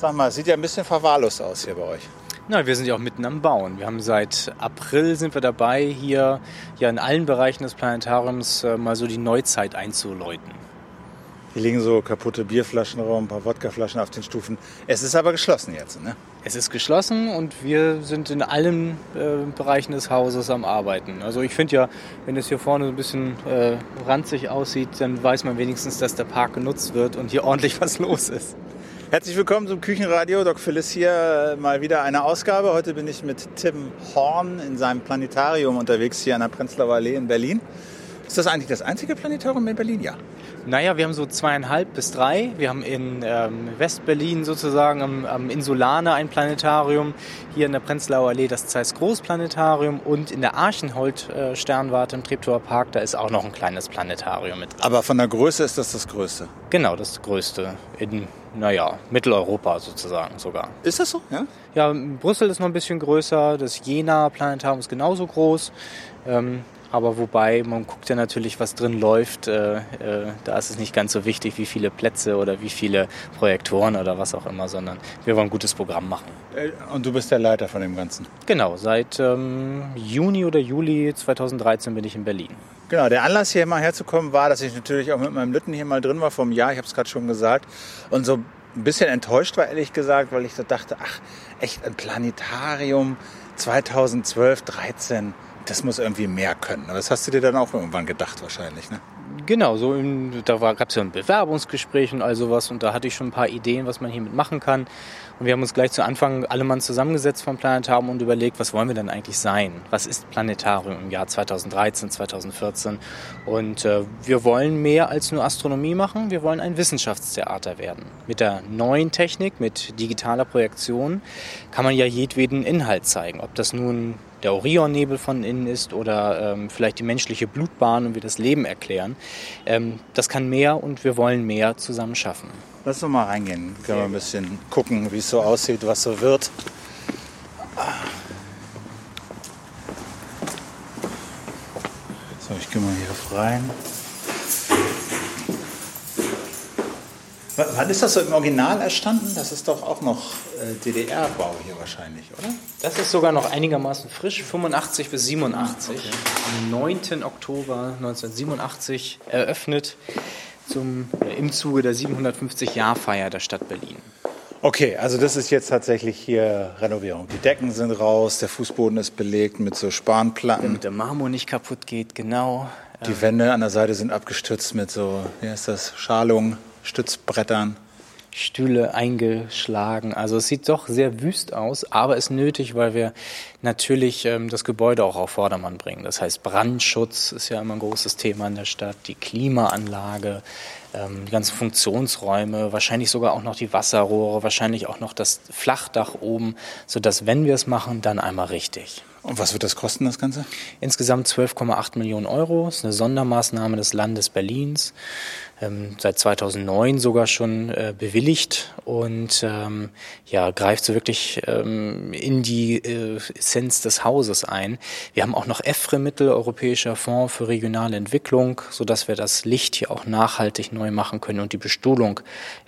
Sag mal, sieht ja ein bisschen verwahrlost aus hier bei euch. Na, wir sind ja auch mitten am Bauen. Wir haben seit April sind wir dabei, hier ja in allen Bereichen des Planetariums äh, mal so die Neuzeit einzuläuten. Hier liegen so kaputte Bierflaschen rum, ein paar Wodkaflaschen auf den Stufen. Es ist aber geschlossen jetzt, ne? Es ist geschlossen und wir sind in allen äh, Bereichen des Hauses am Arbeiten. Also ich finde ja, wenn es hier vorne so ein bisschen äh, ranzig aussieht, dann weiß man wenigstens, dass der Park genutzt wird und hier ordentlich was los ist. Herzlich willkommen zum Küchenradio. Doc Phyllis hier. Mal wieder eine Ausgabe. Heute bin ich mit Tim Horn in seinem Planetarium unterwegs hier an der Prenzlauer Allee in Berlin. Ist das eigentlich das einzige Planetarium in Berlin? Ja. Naja, wir haben so zweieinhalb bis drei. Wir haben in ähm, Westberlin sozusagen am, am Insulaner ein Planetarium, hier in der Prenzlauer Allee das Zeiss Großplanetarium und in der Archenhold-Sternwarte im Treptower Park, da ist auch noch ein kleines Planetarium mit drin. Aber von der Größe ist das das größte? Genau, das größte in, naja, Mitteleuropa sozusagen sogar. Ist das so? Ja. Ja, Brüssel ist noch ein bisschen größer, das Jena-Planetarium ist genauso groß. Ähm, aber wobei, man guckt ja natürlich, was drin läuft. Äh, äh, da ist es nicht ganz so wichtig, wie viele Plätze oder wie viele Projektoren oder was auch immer, sondern wir wollen ein gutes Programm machen. Äh, und du bist der Leiter von dem Ganzen? Genau, seit ähm, Juni oder Juli 2013 bin ich in Berlin. Genau, der Anlass hier mal herzukommen war, dass ich natürlich auch mit meinem Lütten hier mal drin war vom Jahr, ich habe es gerade schon gesagt, und so ein bisschen enttäuscht war, ehrlich gesagt, weil ich so dachte, ach, echt ein Planetarium 2012, 13 das muss irgendwie mehr können. Aber das hast du dir dann auch irgendwann gedacht wahrscheinlich, ne? Genau, so im, da gab es ja ein Bewerbungsgespräch und all sowas und da hatte ich schon ein paar Ideen, was man hiermit machen kann. Und wir haben uns gleich zu Anfang alle Mann zusammengesetzt vom Planetarium und überlegt, was wollen wir denn eigentlich sein? Was ist Planetarium im Jahr 2013, 2014? Und äh, wir wollen mehr als nur Astronomie machen, wir wollen ein Wissenschaftstheater werden. Mit der neuen Technik, mit digitaler Projektion kann man ja jedweden Inhalt zeigen. Ob das nun der Orionnebel von innen ist oder ähm, vielleicht die menschliche Blutbahn und wir das Leben erklären. Ähm, das kann mehr und wir wollen mehr zusammen schaffen. Lass uns mal reingehen. Können wir ein bisschen gucken, wie es so aussieht, was so wird. So, ich gehe mal hier rein. W- Wann ist das so im Original entstanden? Das ist doch auch noch äh, DDR-Bau hier wahrscheinlich, oder? Das ist sogar noch einigermaßen frisch, 85 bis 87. Am 9. Oktober 1987 eröffnet zum, äh, im Zuge der 750-Jahr-Feier der Stadt Berlin. Okay, also das ist jetzt tatsächlich hier Renovierung. Die Decken sind raus, der Fußboden ist belegt mit so Spanplatten. Damit der Marmor nicht kaputt geht, genau. Die Wände an der Seite sind abgestützt mit so, wie heißt das, Schalung, Stützbrettern. Stühle eingeschlagen. Also es sieht doch sehr wüst aus, aber ist nötig, weil wir natürlich ähm, das Gebäude auch auf Vordermann bringen. Das heißt, Brandschutz ist ja immer ein großes Thema in der Stadt, die Klimaanlage, ähm, die ganzen Funktionsräume, wahrscheinlich sogar auch noch die Wasserrohre, wahrscheinlich auch noch das Flachdach oben, sodass, wenn wir es machen, dann einmal richtig. Und was wird das kosten, das Ganze? Insgesamt 12,8 Millionen Euro. Das ist eine Sondermaßnahme des Landes Berlins. Ähm, seit 2009 sogar schon äh, bewilligt und ähm, ja, greift so wirklich ähm, in die äh, Essenz des Hauses ein. Wir haben auch noch EFRE-Mittel, Europäischer Fonds für regionale Entwicklung, sodass wir das Licht hier auch nachhaltig neu machen können und die Bestuhlung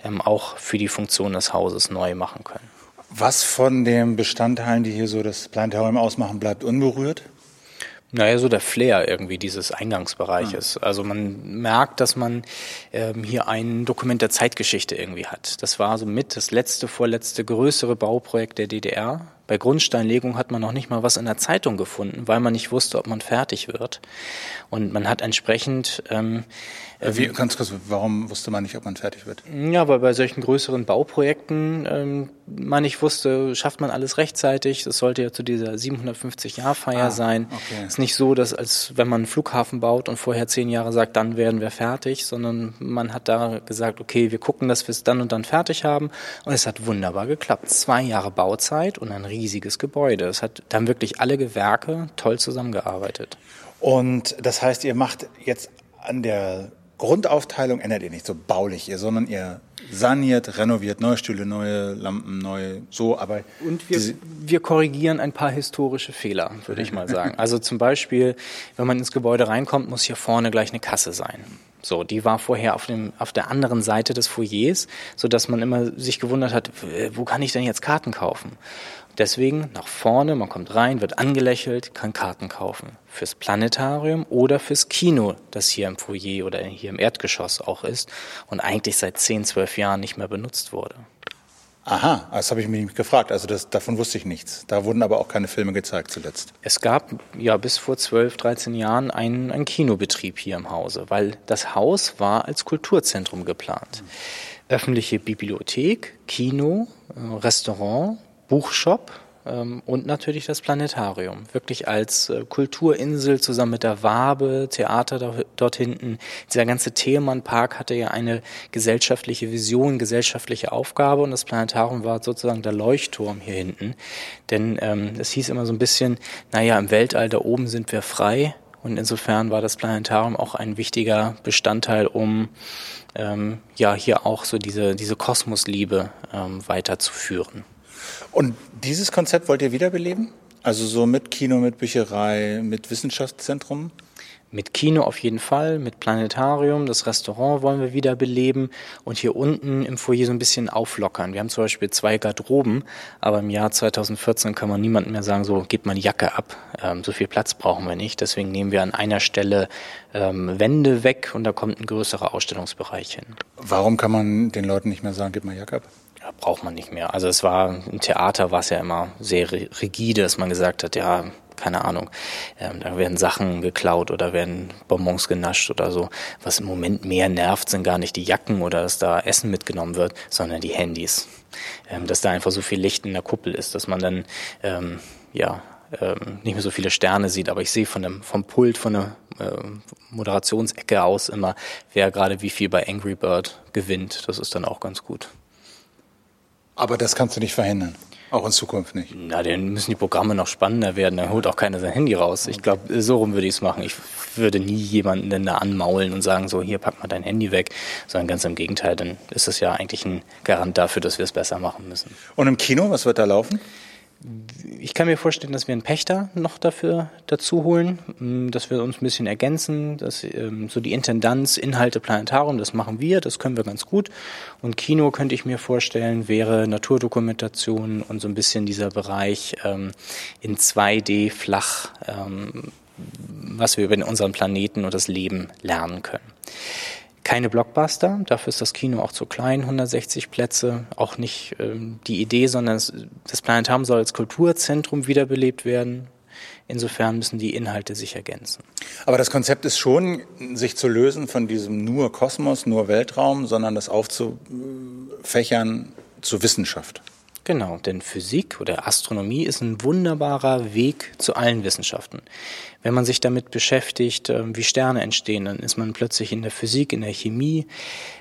ähm, auch für die Funktion des Hauses neu machen können. Was von den Bestandteilen, die hier so das Planetarium ausmachen, bleibt unberührt? Naja, so der Flair irgendwie dieses Eingangsbereiches. Also man merkt, dass man ähm, hier ein Dokument der Zeitgeschichte irgendwie hat. Das war so mit das letzte, vorletzte größere Bauprojekt der DDR. Bei Grundsteinlegung hat man noch nicht mal was in der Zeitung gefunden, weil man nicht wusste, ob man fertig wird. Und man hat entsprechend ähm, Wie, ganz kurz, warum wusste man nicht, ob man fertig wird? Ja, weil bei solchen größeren Bauprojekten ähm, man nicht wusste, schafft man alles rechtzeitig. Das sollte ja zu dieser 750-Jahr-Feier Ah, sein. okay. Es ist nicht so, dass als wenn man einen Flughafen baut und vorher zehn Jahre sagt, dann werden wir fertig, sondern man hat da gesagt, okay, wir gucken, dass wir es dann und dann fertig haben. Und es hat wunderbar geklappt. Zwei Jahre Bauzeit und ein riesiges Gebäude. Es hat dann wirklich alle Gewerke toll zusammengearbeitet. Und das heißt, ihr macht jetzt an der Grundaufteilung, ändert ihr nicht so baulich ihr, sondern ihr saniert, renoviert, neue Stühle, neue Lampen, neue, so, aber Und wir, wir korrigieren ein paar historische Fehler, würde ich mal sagen. Also zum Beispiel, wenn man ins Gebäude reinkommt, muss hier vorne gleich eine Kasse sein. So, die war vorher auf, dem, auf der anderen Seite des Foyers, so dass man immer sich gewundert hat, wo kann ich denn jetzt Karten kaufen? Deswegen nach vorne, man kommt rein, wird angelächelt, kann Karten kaufen. Fürs Planetarium oder fürs Kino, das hier im Foyer oder hier im Erdgeschoss auch ist und eigentlich seit 10, 12 Jahren nicht mehr benutzt wurde. Aha, das habe ich mich gefragt. Also das, davon wusste ich nichts. Da wurden aber auch keine Filme gezeigt zuletzt. Es gab ja bis vor 12, 13 Jahren einen, einen Kinobetrieb hier im Hause, weil das Haus war als Kulturzentrum geplant. Mhm. Öffentliche Bibliothek, Kino, äh, Restaurant, Buchshop ähm, und natürlich das Planetarium. Wirklich als äh, Kulturinsel zusammen mit der Wabe, Theater da, dort hinten. Dieser ganze Thälmann-Park hatte ja eine gesellschaftliche Vision, gesellschaftliche Aufgabe und das Planetarium war sozusagen der Leuchtturm hier hinten. Denn ähm, es hieß immer so ein bisschen, naja, im Weltall da oben sind wir frei. Und insofern war das Planetarium auch ein wichtiger Bestandteil, um ähm, ja hier auch so diese, diese Kosmosliebe ähm, weiterzuführen. Und dieses Konzept wollt ihr wiederbeleben? Also so mit Kino, mit Bücherei, mit Wissenschaftszentrum? Mit Kino auf jeden Fall, mit Planetarium, das Restaurant wollen wir wiederbeleben und hier unten im Foyer so ein bisschen auflockern. Wir haben zum Beispiel zwei Garderoben, aber im Jahr 2014 kann man niemandem mehr sagen, so gebt mal die Jacke ab. Ähm, so viel Platz brauchen wir nicht. Deswegen nehmen wir an einer Stelle ähm, Wände weg und da kommt ein größerer Ausstellungsbereich hin. Warum kann man den Leuten nicht mehr sagen, gebt mal Jacke ab? Ja, braucht man nicht mehr. Also es war im Theater war es ja immer sehr rigide, dass man gesagt hat, ja, keine Ahnung, ähm, da werden Sachen geklaut oder werden Bonbons genascht oder so. Was im Moment mehr nervt, sind gar nicht die Jacken oder dass da Essen mitgenommen wird, sondern die Handys. Ähm, dass da einfach so viel Licht in der Kuppel ist, dass man dann ähm, ja ähm, nicht mehr so viele Sterne sieht, aber ich sehe von dem, vom Pult, von der äh, Moderationsecke aus immer, wer gerade wie viel bei Angry Bird gewinnt. Das ist dann auch ganz gut. Aber das kannst du nicht verhindern. Auch in Zukunft nicht. Na, dann müssen die Programme noch spannender werden. Dann holt auch keiner sein Handy raus. Ich glaube, so rum würde ich es machen. Ich würde nie jemanden denn da anmaulen und sagen, so, hier, pack mal dein Handy weg. Sondern ganz im Gegenteil, dann ist es ja eigentlich ein Garant dafür, dass wir es besser machen müssen. Und im Kino, was wird da laufen? Ich kann mir vorstellen, dass wir einen Pächter noch dafür dazu holen, mm, dass wir uns ein bisschen ergänzen, dass ähm, so die Intendanz, Inhalte, Planetarium, das machen wir, das können wir ganz gut. Und Kino könnte ich mir vorstellen, wäre Naturdokumentation und so ein bisschen dieser Bereich ähm, in 2D flach, ähm, was wir über unseren Planeten und das Leben lernen können. Keine Blockbuster, dafür ist das Kino auch zu klein, 160 Plätze. Auch nicht ähm, die Idee, sondern es, das Planetarium soll als Kulturzentrum wiederbelebt werden. Insofern müssen die Inhalte sich ergänzen. Aber das Konzept ist schon, sich zu lösen von diesem nur Kosmos, nur Weltraum, sondern das aufzufächern zur Wissenschaft. Genau, denn Physik oder Astronomie ist ein wunderbarer Weg zu allen Wissenschaften. Wenn man sich damit beschäftigt, ähm, wie Sterne entstehen, dann ist man plötzlich in der Physik, in der Chemie.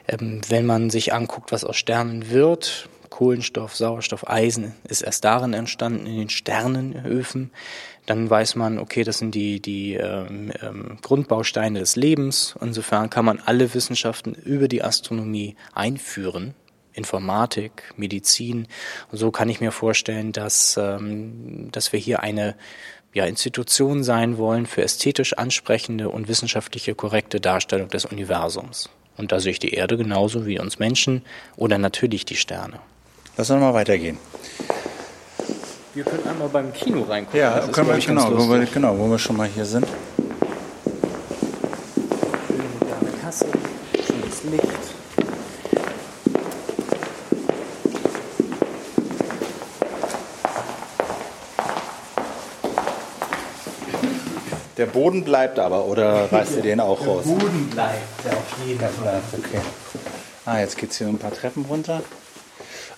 Ähm, wenn man sich anguckt, was aus Sternen wird, Kohlenstoff, Sauerstoff, Eisen ist erst darin entstanden, in den Sternenöfen. Dann weiß man, okay, das sind die, die ähm, ähm, Grundbausteine des Lebens. Insofern kann man alle Wissenschaften über die Astronomie einführen Informatik, Medizin. Und so kann ich mir vorstellen, dass, ähm, dass wir hier eine ja, Institution sein wollen für ästhetisch ansprechende und wissenschaftliche korrekte Darstellung des Universums. Und da sehe ich die Erde genauso wie uns Menschen oder natürlich die Sterne. Lass uns mal weitergehen. Wir können einmal beim Kino reingucken. Ja, das können wir, genau, wo wir, genau, wo wir schon mal hier sind. Schöne Kasse, schönes Licht. Der Boden bleibt aber, oder reißt ihr den auch raus? Der Boden bleibt, der auf jeden Fall. Okay. Ah, jetzt geht es hier ein paar Treppen runter.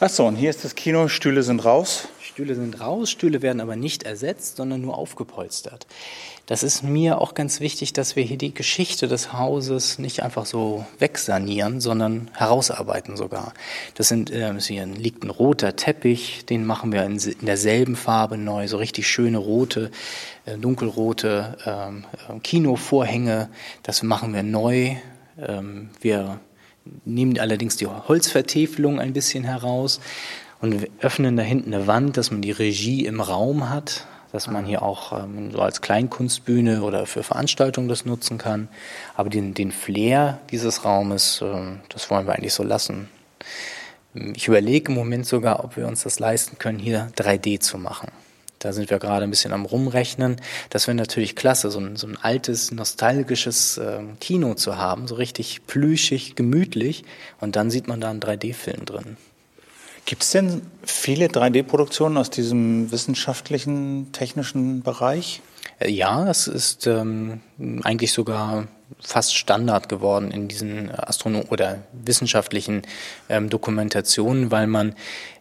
Achso, und hier ist das Kino, Stühle sind raus. Stühle sind raus, Stühle werden aber nicht ersetzt, sondern nur aufgepolstert. Das ist mir auch ganz wichtig, dass wir hier die Geschichte des Hauses nicht einfach so wegsanieren, sondern herausarbeiten sogar. Das sind, äh, hier liegt ein roter Teppich, den machen wir in, in derselben Farbe neu, so richtig schöne rote, äh, dunkelrote ähm, äh, Kinovorhänge. Das machen wir neu. Ähm, wir nehmen allerdings die Holzvertäfelung ein bisschen heraus und öffnen da hinten eine Wand, dass man die Regie im Raum hat, dass man hier auch ähm, so als Kleinkunstbühne oder für Veranstaltungen das nutzen kann. Aber den, den Flair dieses Raumes, äh, das wollen wir eigentlich so lassen. Ich überlege im Moment sogar, ob wir uns das leisten können, hier 3D zu machen. Da sind wir gerade ein bisschen am Rumrechnen. Das wäre natürlich klasse, so ein, so ein altes, nostalgisches äh, Kino zu haben, so richtig plüschig, gemütlich. Und dann sieht man da einen 3D-Film drin. Gibt es denn viele 3D-Produktionen aus diesem wissenschaftlichen, technischen Bereich? Äh, ja, es ist ähm, eigentlich sogar fast Standard geworden in diesen Astronom oder wissenschaftlichen ähm, Dokumentationen, weil man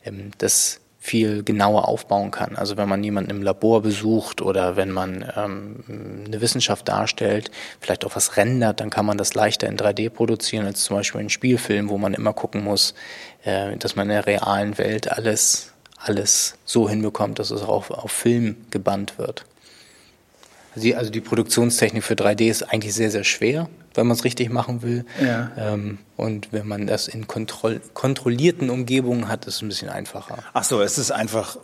ähm, das viel genauer aufbauen kann. Also wenn man jemanden im Labor besucht oder wenn man ähm, eine Wissenschaft darstellt, vielleicht auch was rendert, dann kann man das leichter in 3D produzieren als zum Beispiel in Spielfilmen, wo man immer gucken muss, dass man in der realen Welt alles, alles so hinbekommt, dass es auch auf Film gebannt wird. Also die Produktionstechnik für 3D ist eigentlich sehr, sehr schwer, wenn man es richtig machen will. Ja. Ähm, und wenn man das in kontroll kontrollierten Umgebungen hat, ist es ein bisschen einfacher. Ach so, es ist einfach,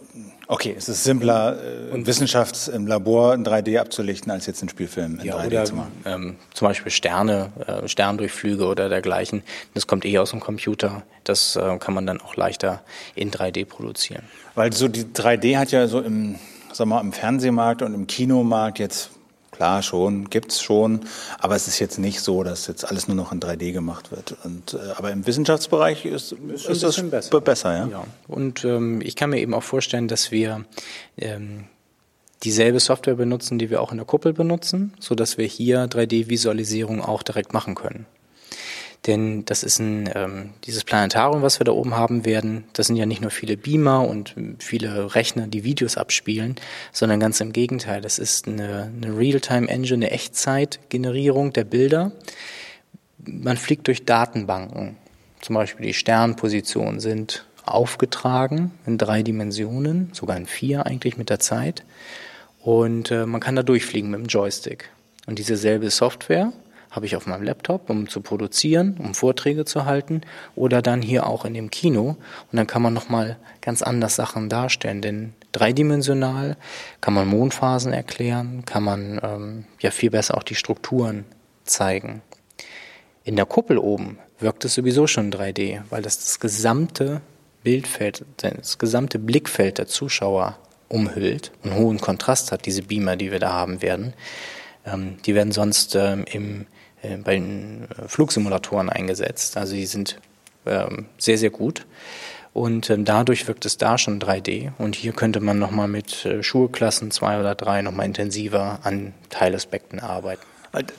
okay, es ist simpler, äh, und Wissenschafts im Labor in 3D abzulichten, als jetzt in Spielfilmen in ja, 3D oder, zu machen. Ähm, zum Beispiel Sterne, äh, Sterndurchflüge oder dergleichen. Das kommt eh aus dem Computer. Das äh, kann man dann auch leichter in 3D produzieren. Weil so die 3D hat ja so im sag mal, im Fernsehmarkt und im Kinomarkt jetzt klar schon, gibt's schon, aber es ist jetzt nicht so, dass jetzt alles nur noch in 3D gemacht wird. Und, äh, aber im Wissenschaftsbereich ist, ist, ist das besser. besser ja? ja. Und ähm, ich kann mir eben auch vorstellen, dass wir ähm, dieselbe Software benutzen, die wir auch in der Kuppel benutzen, so dass wir hier 3D-Visualisierung auch direkt machen können. Denn das ist ein, ähm, dieses Planetarium, was wir da oben haben werden, das sind ja nicht nur viele Beamer und viele Rechner, die Videos abspielen, sondern ganz im Gegenteil. Das ist eine, eine Real-Time-Engine, eine Echtzeitgenerierung der Bilder. Man fliegt durch Datenbanken. Zum Beispiel die Sternpositionen sind aufgetragen in drei Dimensionen, sogar in vier eigentlich mit der Zeit. Und äh, man kann da durchfliegen mit dem Joystick. Und diese selbe Software habe ich auf meinem Laptop, um zu produzieren, um Vorträge zu halten oder dann hier auch in dem Kino und dann kann man nochmal ganz anders Sachen darstellen, denn dreidimensional kann man Mondphasen erklären, kann man ähm, ja viel besser auch die Strukturen zeigen. In der Kuppel oben wirkt es sowieso schon 3D, weil das das gesamte Bildfeld, das gesamte Blickfeld der Zuschauer umhüllt und hohen Kontrast hat, diese Beamer, die wir da haben werden. Ähm, die werden sonst ähm, im bei den äh, Flugsimulatoren eingesetzt. Also die sind ähm, sehr, sehr gut. Und ähm, dadurch wirkt es da schon 3D. Und hier könnte man nochmal mit äh, Schulklassen zwei oder drei nochmal intensiver an Teilaspekten arbeiten.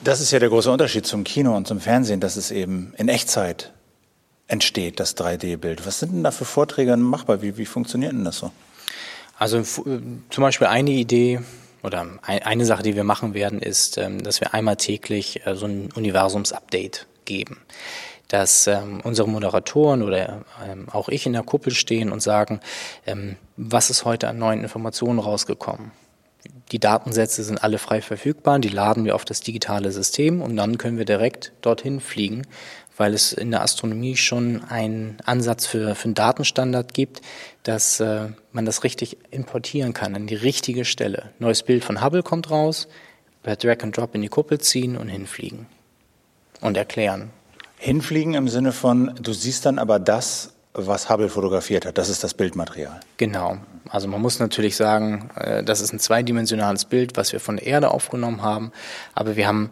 Das ist ja der große Unterschied zum Kino und zum Fernsehen, dass es eben in Echtzeit entsteht, das 3D-Bild. Was sind denn da für Vorträge machbar? Wie, wie funktioniert denn das so? Also zum Beispiel eine Idee, oder eine Sache, die wir machen werden, ist, ähm, dass wir einmal täglich äh, so ein Universums-Update geben. Dass ähm, unsere Moderatoren oder ähm, auch ich in der Kuppel stehen und sagen, was ist heute an neuen Informationen rausgekommen? Die Datensätze sind alle frei verfügbar, die laden wir auf das digitale System und dann können wir direkt dorthin fliegen weil es in der Astronomie schon einen Ansatz für, für einen Datenstandard gibt, dass äh, man das richtig importieren kann an die richtige Stelle. Neues Bild von Hubble kommt raus, per Drag and Drop in die Kuppel ziehen und hinfliegen und erklären. Hinfliegen im Sinne von, du siehst dann aber das, was Hubble fotografiert hat. Das ist das Bildmaterial. Genau. Also man muss natürlich sagen, äh, das ist ein zweidimensionales Bild, was wir von der Erde aufgenommen haben. Aber wir haben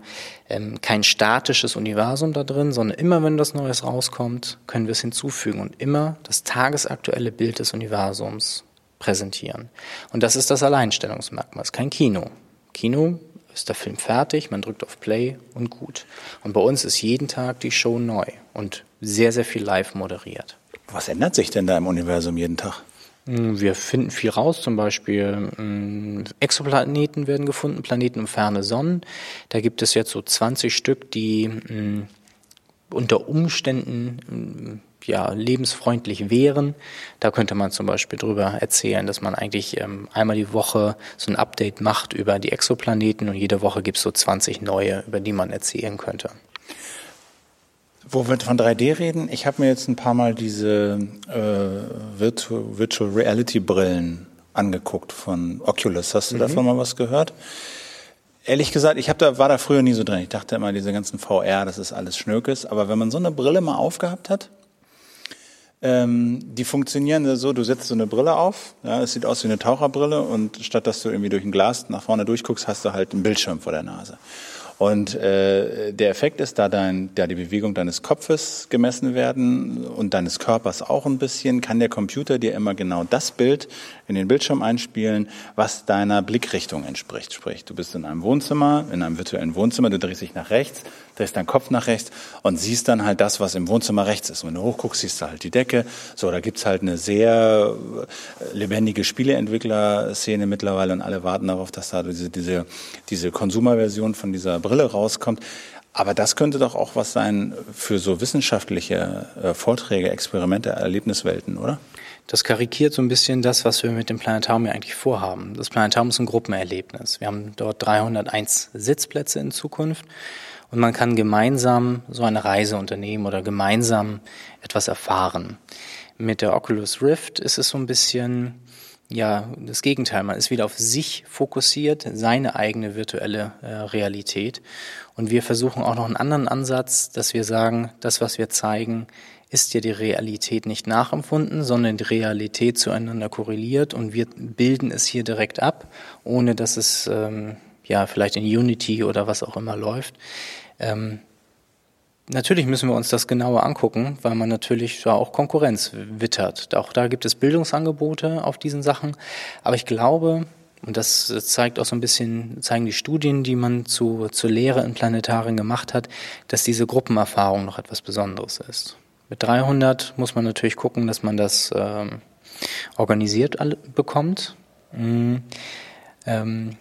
ähm, kein statisches Universum da drin, sondern immer wenn das Neues rauskommt, können wir es hinzufügen und immer das tagesaktuelle Bild des Universums präsentieren. Und das ist das Alleinstellungsmerkmal. Es ist kein Kino. Kino ist der Film fertig, man drückt auf Play und gut. Und bei uns ist jeden Tag die Show neu und sehr, sehr viel live moderiert. Was ändert sich denn da im Universum jeden Tag? Hm, wir finden viel raus, zum Beispiel hm, Exoplaneten werden gefunden, Planeten um ferne Sonnen. Da gibt es jetzt so 20 Stück, die hm, unter Umständen ja, lebensfreundlich wären. Da könnte man zum Beispiel drüber erzählen, dass man eigentlich ähm, einmal die Woche so ein Update macht über die Exoplaneten und jede Woche gibt es so 20 neue, über die man erzählen könnte. Wo wir von 3D reden, ich habe mir jetzt ein paar Mal diese äh, Virtual, Virtual Reality Brillen angeguckt von Oculus. Hast du mhm. davon mal was gehört? Ehrlich gesagt, ich hab da, war da früher nie so drin. Ich dachte immer, diese ganzen VR, das ist alles Schnökes. Aber wenn man so eine Brille mal aufgehabt hat, ähm, die funktionieren so, du setzt so eine Brille auf, ja, es sieht aus wie eine Taucherbrille und statt dass du irgendwie durch ein Glas nach vorne durchguckst, hast du halt einen Bildschirm vor der Nase. Und äh, der Effekt ist, da, dein, da die Bewegung deines Kopfes gemessen werden und deines Körpers auch ein bisschen, kann der Computer dir immer genau das Bild in den Bildschirm einspielen, was deiner Blickrichtung entspricht. Sprich, du bist in einem Wohnzimmer, in einem virtuellen Wohnzimmer, du drehst dich nach rechts, drehst deinen Kopf nach rechts und siehst dann halt das, was im Wohnzimmer rechts ist. Und wenn du hochguckst, siehst du halt die Decke. So, da gibt's halt eine sehr lebendige Spieleentwickler-Szene mittlerweile und alle warten darauf, dass da diese, diese, diese Konsumerversion von dieser Brille rauskommt. Aber das könnte doch auch was sein für so wissenschaftliche äh, Vorträge, Experimente, Erlebniswelten, oder? Das karikiert so ein bisschen das, was wir mit dem Planetarium ja eigentlich vorhaben. Das Planetarium ist ein Gruppenerlebnis. Wir haben dort 301 Sitzplätze in Zukunft und man kann gemeinsam so eine Reise unternehmen oder gemeinsam etwas erfahren. Mit der Oculus Rift ist es so ein bisschen ja, das Gegenteil. Man ist wieder auf sich fokussiert, seine eigene virtuelle äh, Realität. Und wir versuchen auch noch einen anderen Ansatz, dass wir sagen, das, was wir zeigen, ist ja die Realität nicht nachempfunden, sondern die Realität zueinander korreliert und wir bilden es hier direkt ab, ohne dass es ähm, ja vielleicht in Unity oder was auch immer läuft. Ähm, Natürlich müssen wir uns das genauer angucken, weil man natürlich da auch Konkurrenz wittert. Auch da gibt es Bildungsangebote auf diesen Sachen. Aber ich glaube, und das zeigt auch so ein bisschen, zeigen die Studien, die man zu, zur Lehre in Planetarien gemacht hat, dass diese Gruppenerfahrung noch etwas Besonderes ist. Mit 300 muss man natürlich gucken, dass man das ähm, organisiert bekommt. Mhm. Ähm,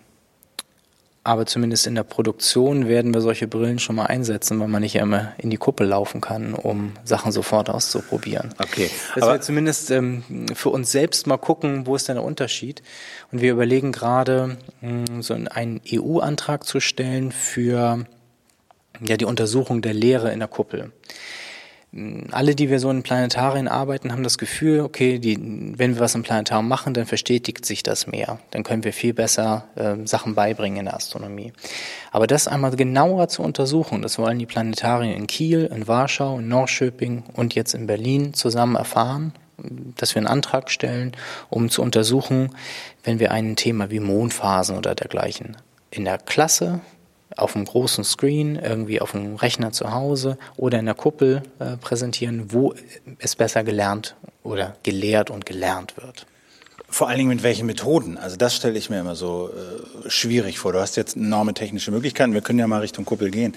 aber zumindest in der Produktion werden wir solche Brillen schon mal einsetzen, weil man nicht immer in die Kuppel laufen kann, um Sachen sofort auszuprobieren. Okay. Dass aber wir zumindest ähm, für uns selbst mal gucken, wo ist denn der Unterschied. Und wir überlegen gerade, mh, so einen EU-Antrag zu stellen für ja, die Untersuchung der Lehre in der Kuppel alle, die wir so in Planetarien arbeiten, haben das Gefühl, okay, die, wenn wir was im Planetarium machen, dann verstetigt sich das mehr. Dann können wir viel besser äh, Sachen beibringen in der Astronomie. Aber das einmal genauer zu untersuchen, das wollen die Planetarien in Kiel, in Warschau, in Norrköping und jetzt in Berlin zusammen erfahren, dass wir einen Antrag stellen, um zu untersuchen, wenn wir ein Thema wie Mondphasen oder dergleichen in der Klasse auf einem großen Screen, irgendwie auf einem Rechner zu Hause oder in der Kuppel äh, präsentieren, wo es besser gelernt oder gelehrt und gelernt wird. Vor allen Dingen mit welchen Methoden? Also das stelle ich mir immer so äh, schwierig vor. Du hast jetzt enorme technische Möglichkeiten. Wir können ja mal Richtung Kuppel gehen.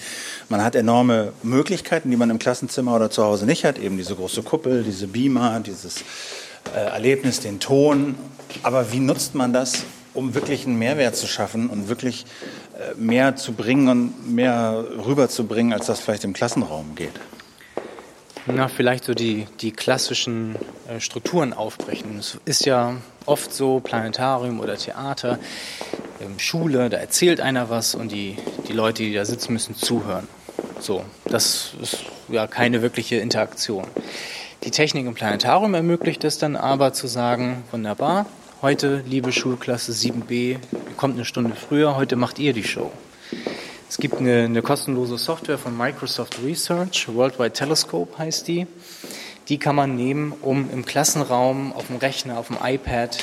Man hat enorme Möglichkeiten, die man im Klassenzimmer oder zu Hause nicht hat. Eben diese große Kuppel, diese Beamer, dieses äh, Erlebnis, den Ton. Aber wie nutzt man das, um wirklich einen Mehrwert zu schaffen und wirklich mehr zu bringen und mehr rüberzubringen, als das vielleicht im Klassenraum geht? Na, vielleicht so die, die klassischen äh, Strukturen aufbrechen. Es ist ja oft so, Planetarium oder Theater, ähm, Schule, da erzählt einer was und die, die Leute, die da sitzen, müssen zuhören. So, das ist ja keine wirkliche Interaktion. Die Technik im Planetarium ermöglicht es dann aber zu sagen, wunderbar, Heute, liebe Schulklasse 7b, ihr kommt eine Stunde früher, heute macht ihr die Show. Es gibt eine, eine kostenlose Software von Microsoft Research, Worldwide Telescope heißt die. Die kann man nehmen, um im Klassenraum, auf dem Rechner, auf dem iPad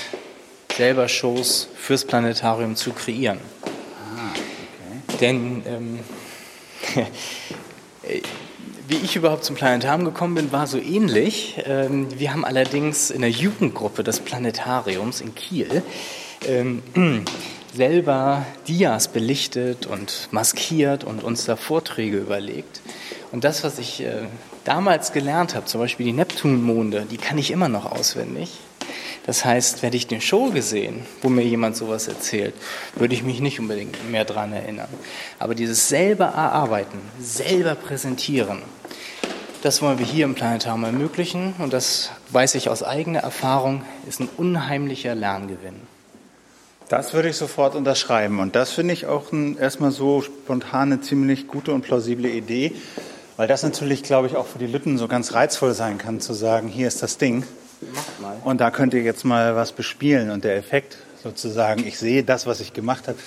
selber Shows fürs Planetarium zu kreieren. Ah, okay. Denn ähm, Wie ich überhaupt zum Planetarium gekommen bin, war so ähnlich. Ähm, wir haben allerdings in der Jugendgruppe des Planetariums in Kiel ähm, selber Dias belichtet und maskiert und uns da Vorträge überlegt. Und das, was ich äh, damals gelernt habe, zum Beispiel die Neptunmonde, die kann ich immer noch auswendig. Das heißt, hätte ich eine Show gesehen, wo mir jemand sowas erzählt, würde ich mich nicht unbedingt mehr daran erinnern. Aber dieses selber erarbeiten, selber präsentieren, das wollen wir hier im Planetarium ermöglichen und das weiß ich aus eigener Erfahrung, ist ein unheimlicher Lerngewinn. Das würde ich sofort unterschreiben und das finde ich auch ein, erstmal so spontan eine ziemlich gute und plausible Idee, weil das natürlich, glaube ich, auch für die Lütten so ganz reizvoll sein kann, zu sagen, hier ist das Ding Macht mal. Und da könnt ihr jetzt mal was bespielen und der Effekt sozusagen, ich sehe das, was ich gemacht habe,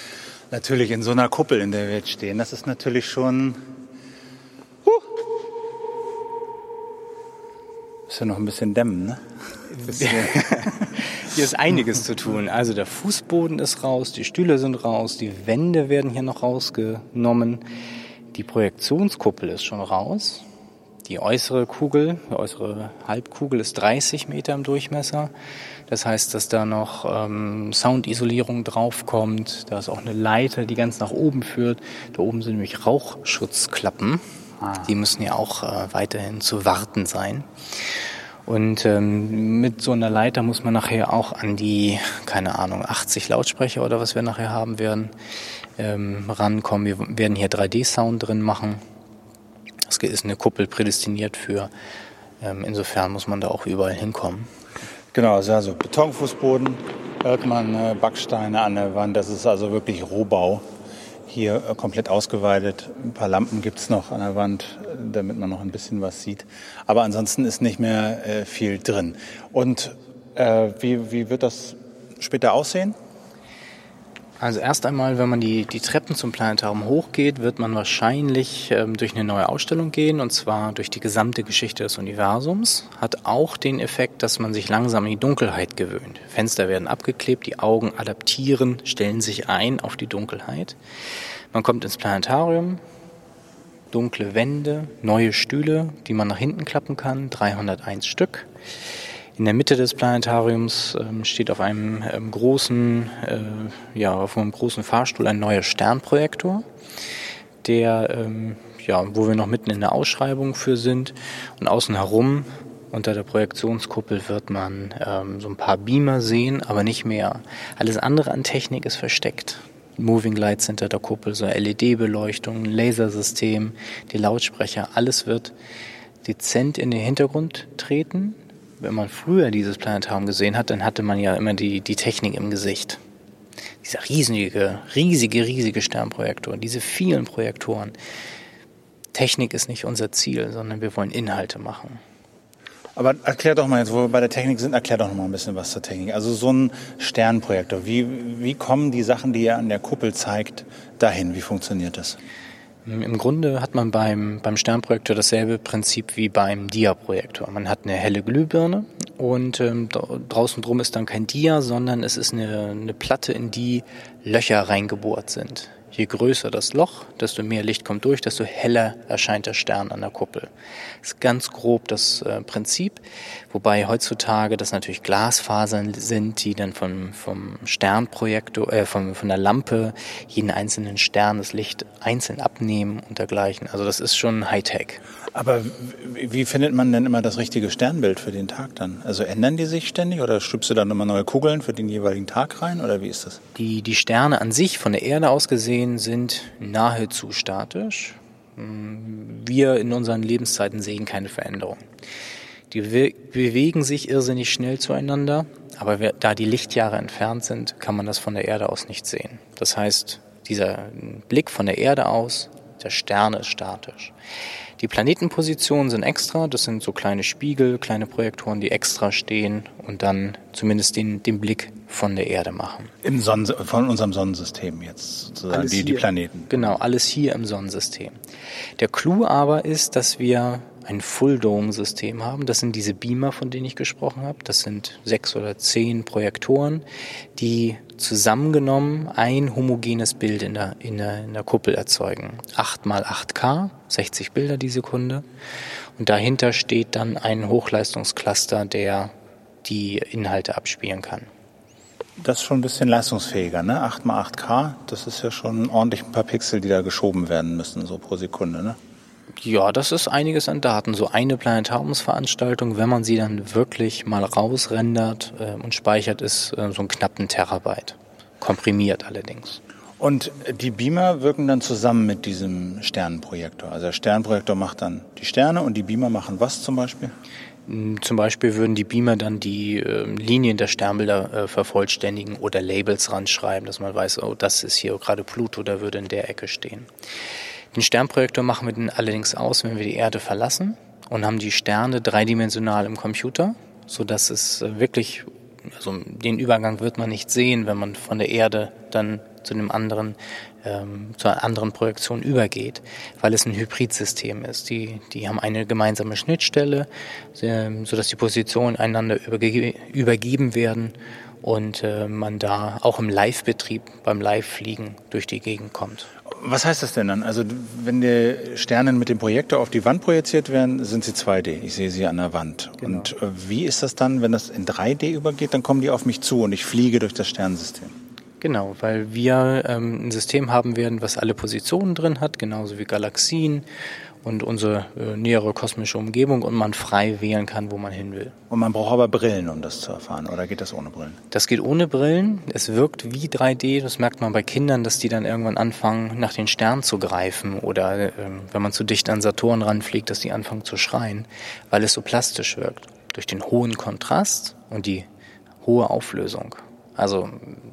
natürlich in so einer Kuppel, in der wir jetzt stehen. Das ist natürlich schon. Ist ja noch ein bisschen dämmen, ne? hier ist einiges zu tun. Also der Fußboden ist raus, die Stühle sind raus, die Wände werden hier noch rausgenommen. Die Projektionskuppel ist schon raus. Die äußere Kugel, die äußere Halbkugel ist 30 Meter im Durchmesser. Das heißt, dass da noch ähm, Soundisolierung draufkommt. Da ist auch eine Leiter, die ganz nach oben führt. Da oben sind nämlich Rauchschutzklappen. Ah. Die müssen ja auch äh, weiterhin zu warten sein. Und ähm, mit so einer Leiter muss man nachher auch an die, keine Ahnung, 80 Lautsprecher oder was wir nachher haben werden, ähm, rankommen. Wir werden hier 3D-Sound drin machen. Es ist eine Kuppel prädestiniert für. Ähm, insofern muss man da auch überall hinkommen. Genau, also, also Betonfußboden, hört man äh, Backsteine an der Wand. Das ist also wirklich Rohbau. Hier äh, komplett ausgeweitet. Ein paar Lampen gibt es noch an der Wand, damit man noch ein bisschen was sieht. Aber ansonsten ist nicht mehr äh, viel drin. Und äh, wie, wie wird das später aussehen? Also erst einmal, wenn man die, die Treppen zum Planetarium hochgeht, wird man wahrscheinlich ähm, durch eine neue Ausstellung gehen, und zwar durch die gesamte Geschichte des Universums. Hat auch den Effekt, dass man sich langsam in die Dunkelheit gewöhnt. Fenster werden abgeklebt, die Augen adaptieren, stellen sich ein auf die Dunkelheit. Man kommt ins Planetarium, dunkle Wände, neue Stühle, die man nach hinten klappen kann, 301 Stück. In der Mitte des Planetariums ähm, steht auf einem ähm, großen, äh, ja, auf einem großen Fahrstuhl ein neuer Sternprojektor, der, ähm, ja, wo wir noch mitten in der Ausschreibung für sind. Und außen herum unter der Projektionskuppel wird man ähm, so ein paar Beamer sehen, aber nicht mehr. Alles andere an Technik ist versteckt. Moving Lights hinter der Kuppel, so LED-Beleuchtung, Lasersystem, die Lautsprecher, alles wird dezent in den Hintergrund treten wenn man früher dieses Planetarium gesehen hat, dann hatte man ja immer die, die Technik im Gesicht. Dieser riesige, riesige, riesige Sternprojektor, diese vielen Projektoren. Technik ist nicht unser Ziel, sondern wir wollen Inhalte machen. Aber erklär doch mal jetzt, wo wir bei der Technik sind, erklär doch noch mal ein bisschen was zur Technik. Also so ein Sternprojektor, wie, wie kommen die Sachen, die er an der Kuppel zeigt, dahin? Wie funktioniert das? Im Grunde hat man beim, beim Sternprojektor dasselbe Prinzip wie beim Dia-Projektor. Man hat eine helle Glühbirne und ähm, draußen drum ist dann kein Dia, sondern es ist eine, eine Platte, in die Löcher reingebohrt sind. Je größer das Loch, desto mehr Licht kommt durch, desto heller erscheint der Stern an der Kuppel. Das ist ganz grob das äh, Prinzip, wobei heutzutage das natürlich Glasfasern sind, die dann vom, vom Sternprojektor, äh, vom, von der Lampe jeden einzelnen Stern das Licht einzeln abnehmen und dergleichen. Also das ist schon Hightech. Aber wie findet man denn immer das richtige Sternbild für den Tag dann? Also ändern die sich ständig oder stülpst du dann immer neue Kugeln für den jeweiligen Tag rein oder wie ist das? Die, die Sterne an sich von der Erde aus gesehen sind nahezu statisch. Wir in unseren Lebenszeiten sehen keine Veränderung. Die bewegen sich irrsinnig schnell zueinander, aber da die Lichtjahre entfernt sind, kann man das von der Erde aus nicht sehen. Das heißt, dieser Blick von der Erde aus, der Stern ist statisch. Die Planetenpositionen sind extra, das sind so kleine Spiegel, kleine Projektoren, die extra stehen und dann zumindest den, den Blick von der Erde machen. Im Sonnen von unserem Sonnensystem jetzt sozusagen, die, die Planeten. Genau, alles hier im Sonnensystem. Der Clou aber ist, dass wir ein Full-Dome-System haben. Das sind diese Beamer, von denen ich gesprochen habe. Das sind sechs oder zehn Projektoren, die zusammengenommen ein homogenes Bild in der, in der, in der Kuppel erzeugen. 8 mal 8K, 60 Bilder die Sekunde. Und dahinter steht dann ein Hochleistungscluster, der die Inhalte abspielen kann. Das ist schon ein bisschen leistungsfähiger, ne? 8 mal 8K, das ist ja schon ordentlich ein paar Pixel, die da geschoben werden müssen, so pro Sekunde, ne? Ja, das ist einiges an Daten. So eine Planetariumsveranstaltung, wenn man sie dann wirklich mal rausrendert äh, und speichert, ist äh, so ein knappen Terabyte. Komprimiert allerdings. Und die Beamer wirken dann zusammen mit diesem Sternenprojektor. Also der Sternenprojektor macht dann die Sterne und die Beamer machen was zum Beispiel? Hm, zum Beispiel würden die Beamer dann die äh, Linien der Sternbilder äh, vervollständigen oder Labels ranschreiben, dass man weiß, oh, das ist hier gerade Pluto, der würde in der Ecke stehen. Den Sternprojektor machen wir dann allerdings aus, wenn wir die Erde verlassen und haben die Sterne dreidimensional im Computer so dass es äh, wirklich, also den Übergang wird man nicht sehen, wenn man von der Erde dann zu einem anderen, ähm, zu einer anderen Projektion übergeht, weil es ein Hybridsystem ist. Die, die haben eine gemeinsame Schnittstelle, ähm, sodass die Positionen einander überge übergeben werden und äh, man da auch im Live-Betrieb beim Live-Fliegen durch die Gegend kommt. Was heißt das denn dann? Also wenn die Sterne mit dem Projektor auf die Wand projiziert werden, sind sie 2D. Ich sehe sie an der Wand. Genau. Und äh, wie ist das dann, wenn das in 3D übergeht? Dann kommen die auf mich zu und ich fliege durch das Sternensystem. Genau, weil wir ähm, ein System haben werden, was alle Positionen drin hat, genauso wie Galaxien und unsere äh, nähere kosmische Umgebung und man frei wählen kann, wo man hin will. Und man braucht aber Brillen, um das zu erfahren, oder geht das ohne Brillen? Das geht ohne Brillen. Es wirkt wie 3D. Das merkt man bei Kindern, dass die dann irgendwann anfangen, nach den Sternen zu greifen oder äh, wenn man zu dicht an Saturn ranfliegt, dass die anfangen zu schreien, weil es so plastisch wirkt. Durch den hohen Kontrast und die hohe Auflösung. Also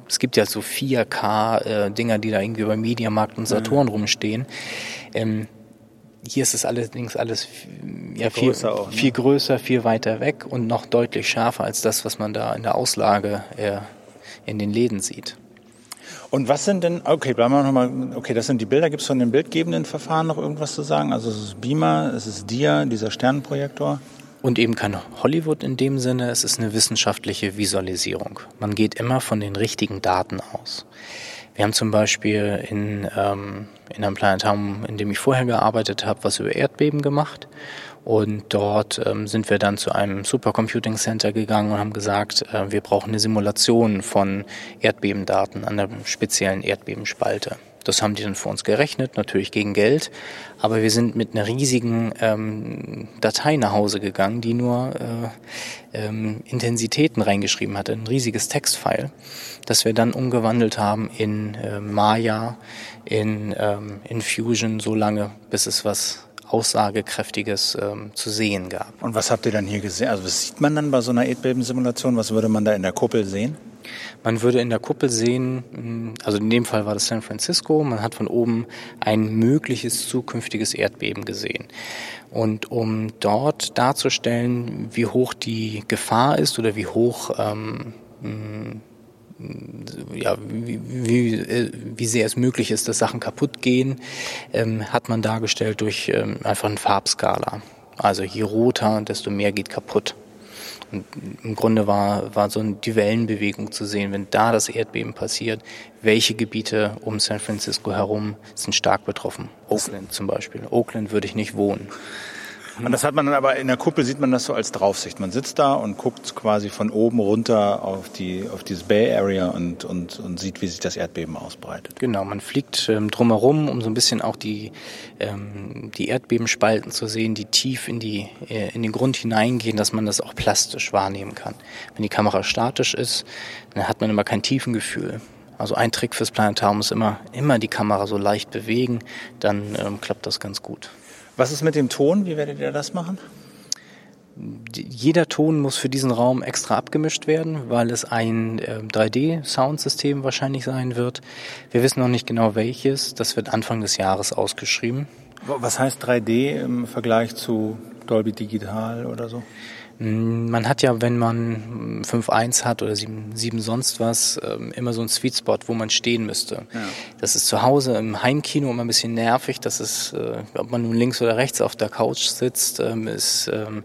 es gibt ja so 4K-Dinger, äh, die da irgendwie bei Mediamarkt und Saturn mhm. rumstehen. Ähm, hier ist es allerdings alles ja, viel, größer, auch, ne? viel größer, viel weiter weg und noch deutlich schärfer als das, was man da in der Auslage äh, in den Läden sieht. Und was sind denn, okay, bleiben wir nochmal, okay, das sind die Bilder. Gibt es von den bildgebenden Verfahren noch irgendwas zu sagen? Also es ist Beamer, es ist Dia, dieser Sternenprojektor. Und eben kein Hollywood in dem Sinne, es ist eine wissenschaftliche Visualisierung. Man geht immer von den richtigen Daten aus. Wir haben zum Beispiel in, ähm, in einem Planetarium, in dem ich vorher gearbeitet habe, was über Erdbeben gemacht. Und dort ähm, sind wir dann zu einem Supercomputing Center gegangen und haben gesagt, äh, wir brauchen eine Simulation von Erdbebendaten an der speziellen Erdbebenspalte. Das haben die dann für uns gerechnet, natürlich gegen Geld. Aber wir sind mit einer riesigen ähm, Datei nach Hause gegangen, die nur äh, ähm, Intensitäten reingeschrieben hatte, ein riesiges Textfile, das wir dann umgewandelt haben in äh, Maya, in, ähm, in Fusion, so lange, bis es was Aussagekräftiges ähm, zu sehen gab. Und was habt ihr dann hier gesehen? Also was sieht man dann bei so einer Erdbebensimulation? Was würde man da in der Kuppel sehen? Man würde in der Kuppel sehen, hm, also in dem Fall war das San Francisco, man hat von oben ein mögliches zukünftiges Erdbeben gesehen. Und um dort darzustellen, wie hoch die Gefahr ist oder wie hoch ähm, hm, ja, wie, wie, wie sehr es möglich ist, dass Sachen kaputt gehen, ähm, hat man dargestellt durch ähm, einfach eine Farbskala. Also je roter, desto mehr geht kaputt. Und Im Grunde war, war so die Wellenbewegung zu sehen, wenn da das Erdbeben passiert, welche Gebiete um San Francisco herum sind stark betroffen. Oakland zum Beispiel. Oakland würde ich nicht wohnen. Und das hat man dann aber in der Kuppel sieht man das so als Draufsicht. Man sitzt da und guckt quasi von oben runter auf die auf dieses Bay Area und, und, und sieht, wie sich das Erdbeben ausbreitet. Genau, man fliegt ähm, drumherum, um so ein bisschen auch die ähm, die Erdbebenspalten zu sehen, die tief in die äh, in den Grund hineingehen, dass man das auch plastisch wahrnehmen kann. Wenn die Kamera statisch ist, dann hat man immer kein Tiefengefühl. Also ein Trick fürs Planetarium ist immer, immer die Kamera so leicht bewegen, dann ähm, klappt das ganz gut. Was ist mit dem Ton? Wie werdet ihr das machen? Jeder Ton muss für diesen Raum extra abgemischt werden, weil es ein äh, 3D-Soundsystem wahrscheinlich sein wird. Wir wissen noch nicht genau welches. Das wird Anfang des Jahres ausgeschrieben. Was heißt 3D im Vergleich zu Dolby Digital oder so? Mm, man hat ja, wenn man 5.1 hat oder 7, 7 sonst was, ähm, immer so einen Sweet Spot, wo man stehen müsste. Ja. Das ist zu Hause im Heimkino immer ein bisschen nervig. Das ist, äh, ob man nun links oder rechts auf der Couch sitzt, ähm, ist, ähm,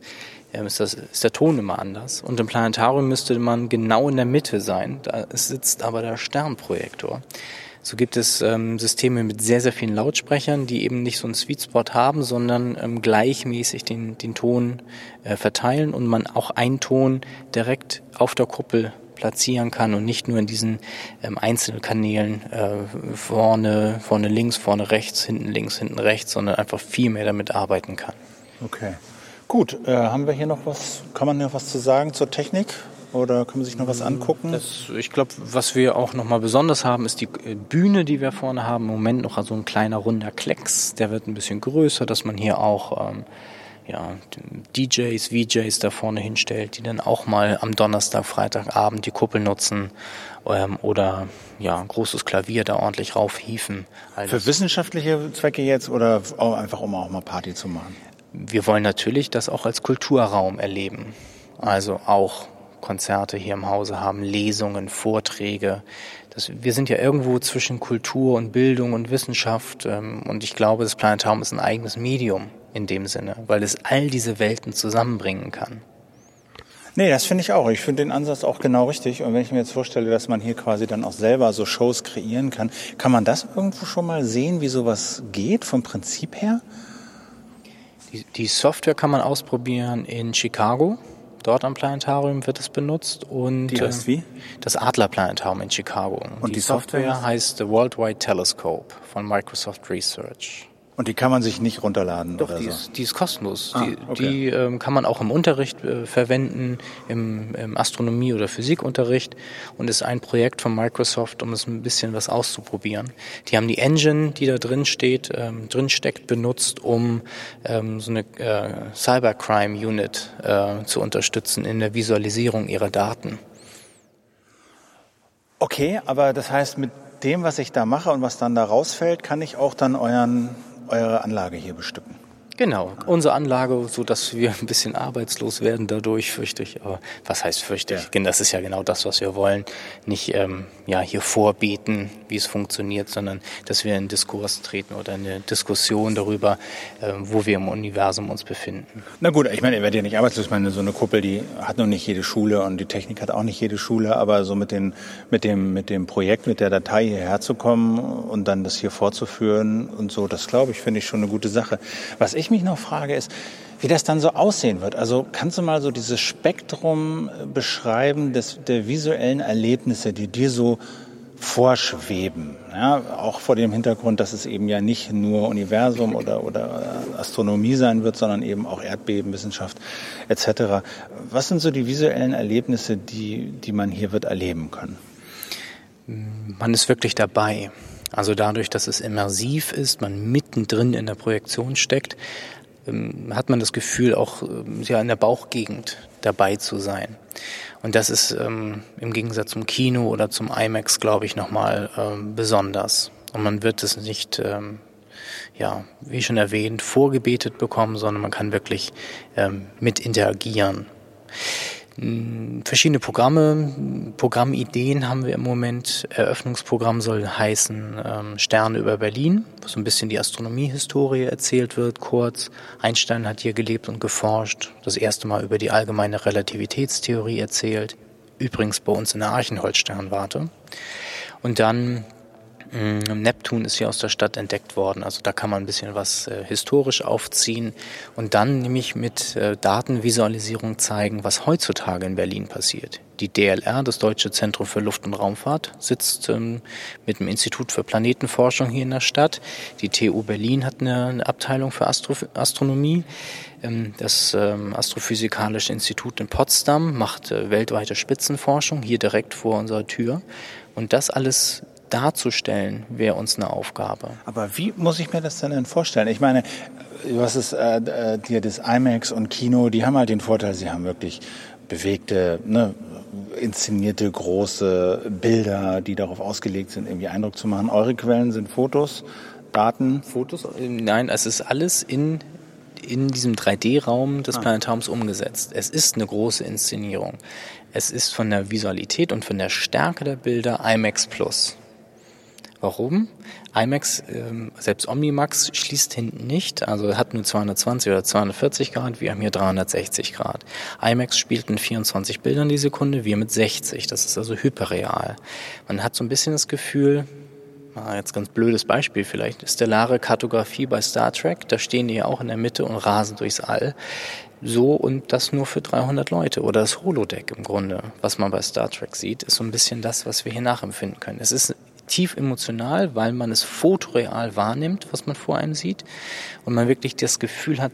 ist, das, ist der Ton immer anders. Und im Planetarium müsste man genau in der Mitte sein. Da sitzt aber der Sternprojektor. So gibt es ähm, Systeme mit sehr, sehr vielen Lautsprechern, die eben nicht so einen Sweet Spot haben, sondern ähm, gleichmäßig den, den Ton äh, verteilen und man auch einen Ton direkt auf der Kuppel platzieren kann und nicht nur in diesen ähm, einzelnen Kanälen äh, vorne, vorne links, vorne rechts, hinten links, hinten rechts, sondern einfach viel mehr damit arbeiten kann. Okay. Gut, äh, haben wir hier noch was, kann man noch was zu sagen zur Technik? Oder kann man sich noch was angucken? Das, ich glaube, was wir auch noch mal besonders haben, ist die äh, Bühne, die wir vorne haben. Im Moment noch so ein kleiner runder Klecks. Der wird ein bisschen größer, dass man hier auch ähm, ja, DJs, VJs da vorne hinstellt, die dann auch mal am Donnerstag, Freitagabend die Kuppel nutzen ähm, oder ja, ein großes Klavier da ordentlich raufhieven. Also Für wissenschaftliche Zwecke jetzt oder einfach um auch mal Party zu machen? Wir wollen natürlich das auch als Kulturraum erleben. Also auch Konzerte hier im Hause haben, Lesungen, Vorträge. Das, wir sind ja irgendwo zwischen Kultur und Bildung und Wissenschaft. Ähm, und ich glaube, das Planetarium ist ein eigenes Medium in dem Sinne, weil es all diese Welten zusammenbringen kann. Nee, das finde ich auch. Ich finde den Ansatz auch genau richtig. Und wenn ich mir jetzt vorstelle, dass man hier quasi dann auch selber so Shows kreieren kann, kann man das irgendwo schon mal sehen, wie sowas geht vom Prinzip her? Die, die Software kann man ausprobieren in Chicago. Dort am Planetarium wird es benutzt und die heißt wie? das Adlerplanetarium in Chicago. Und die, die Software, Software heißt The Worldwide Telescope von Microsoft Research. Und die kann man sich nicht runterladen Doch, oder die, so? ist, die ist kostenlos. Ah, die okay. die ähm, kann man auch im Unterricht äh, verwenden, im, im Astronomie- oder Physikunterricht und ist ein Projekt von Microsoft, um es ein bisschen was auszuprobieren. Die haben die Engine, die da drin steht, ähm, drin steckt, benutzt, um ähm, so eine äh, Cybercrime Unit äh, zu unterstützen in der Visualisierung ihrer Daten. Okay, aber das heißt, mit dem, was ich da mache und was dann da rausfällt, kann ich auch dann euren eure Anlage hier bestücken. Genau, unsere Anlage, so dass wir ein bisschen arbeitslos werden dadurch, fürchte ich. Aber was heißt fürchte ich? Ja. Das ist ja genau das, was wir wollen. Nicht ähm, ja, hier vorbeten, wie es funktioniert, sondern dass wir in Diskurs treten oder eine Diskussion darüber, ähm, wo wir im Universum uns befinden. Na gut, ich meine, ihr werdet ja nicht arbeitslos. Ich meine, so eine Kuppel, die hat noch nicht jede Schule und die Technik hat auch nicht jede Schule, aber so mit, den, mit, dem, mit dem Projekt, mit der Datei hierher zu kommen und dann das hier fortzuführen und so, das glaube ich, finde ich schon eine gute Sache. Was ich mich noch frage, ist, wie das dann so aussehen wird. Also kannst du mal so dieses Spektrum beschreiben des, der visuellen Erlebnisse, die dir so vorschweben. Ja, auch vor dem Hintergrund, dass es eben ja nicht nur Universum oder, oder Astronomie sein wird, sondern eben auch Erdbebenwissenschaft etc. Was sind so die visuellen Erlebnisse, die, die man hier wird erleben können? Man ist wirklich dabei. Also dadurch, dass es immersiv ist, man mittendrin in der Projektion steckt, ähm, hat man das Gefühl, auch ähm, ja, in der Bauchgegend dabei zu sein. Und das ist ähm, im Gegensatz zum Kino oder zum IMAX, glaube ich, nochmal ähm, besonders. Und man wird es nicht, ähm, ja, wie schon erwähnt, vorgebetet bekommen, sondern man kann wirklich ähm, mit interagieren. Verschiedene Programme, Programmideen haben wir im Moment. Eröffnungsprogramm soll heißen ähm, Sterne über Berlin, wo so ein bisschen die Astronomiehistorie erzählt wird, kurz. Einstein hat hier gelebt und geforscht, das erste Mal über die allgemeine Relativitätstheorie erzählt. Übrigens bei uns in der Archenholz-Sternwarte. Und dann Neptun ist hier aus der Stadt entdeckt worden, also da kann man ein bisschen was äh, historisch aufziehen und dann nämlich mit äh, Datenvisualisierung zeigen, was heutzutage in Berlin passiert. Die DLR, das Deutsche Zentrum für Luft- und Raumfahrt, sitzt ähm, mit dem Institut für Planetenforschung hier in der Stadt. Die TU Berlin hat eine, eine Abteilung für Astro Astronomie. Ähm, das ähm, Astrophysikalische Institut in Potsdam macht äh, weltweite Spitzenforschung hier direkt vor unserer Tür. Und das alles darzustellen, wäre uns eine Aufgabe. Aber wie muss ich mir das denn vorstellen? Ich meine, was ist äh, äh, dir das IMAX und Kino, die haben halt den Vorteil, sie haben wirklich bewegte, ne, inszenierte große Bilder, die darauf ausgelegt sind, irgendwie Eindruck zu machen. Eure Quellen sind Fotos, Daten. Fotos? Nein, es ist alles in in diesem 3D-Raum des ah. Planetariums umgesetzt. Es ist eine große Inszenierung. Es ist von der Visualität und von der Stärke der Bilder IMAX Plus. Warum? IMAX, ähm, selbst Omnimax schließt hinten nicht, also hat nur 220 oder 240 Grad, wir haben hier 360 Grad. IMAX spielt mit 24 Bildern die Sekunde, wir mit 60, das ist also hyperreal. Man hat so ein bisschen das Gefühl, jetzt ganz blödes Beispiel vielleicht, stellare Kartografie bei Star Trek, da stehen die ja auch in der Mitte und rasen durchs All. So und das nur für 300 Leute oder das Holodeck im Grunde, was man bei Star Trek sieht, ist so ein bisschen das, was wir hier nachempfinden können. Es ist tief emotional, weil man es fotoreal wahrnimmt, was man vor einem sieht und man wirklich das Gefühl hat,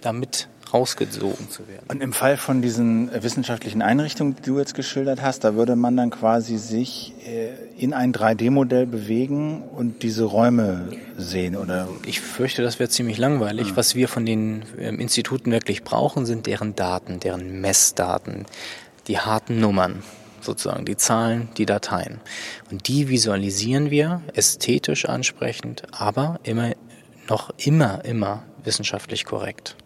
damit rausgezogen zu werden. Und im Fall von diesen wissenschaftlichen Einrichtungen, die du jetzt geschildert hast, da würde man dann quasi sich äh, in ein 3D-Modell bewegen und diese Räume sehen, oder? Ich fürchte, das wäre ziemlich langweilig. Ah. Was wir von den ähm, Instituten wirklich brauchen, sind deren Daten, deren Messdaten, die harten Nummern sozusagen die Zahlen, die Dateien. Und die visualisieren wir ästhetisch ansprechend, aber immer noch immer, immer wissenschaftlich korrekt.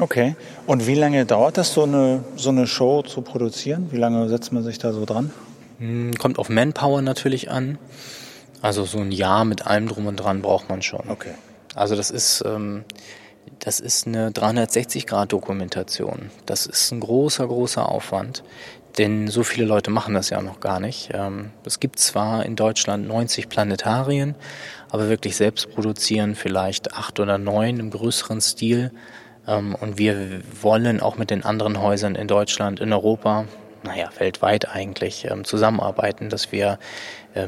Okay. Und wie lange dauert das, so eine, so eine Show zu produzieren? Wie lange setzt man sich da so dran? Hm, kommt auf Manpower natürlich an. Also so ein Jahr mit allem drum und dran braucht man schon. Okay. Also das ist, ähm, das ist eine 360-Grad-Dokumentation. Das ist ein großer, großer Aufwand. Denn so viele Leute machen das ja noch gar nicht. Ähm, es gibt zwar in Deutschland 90 Planetarien, aber wirklich selbst produzieren vielleicht acht oder neun im größeren Stil. Ähm, und wir wollen auch mit den anderen Häusern in Deutschland, in Europa, naja, weltweit eigentlich ähm, zusammenarbeiten, dass wir so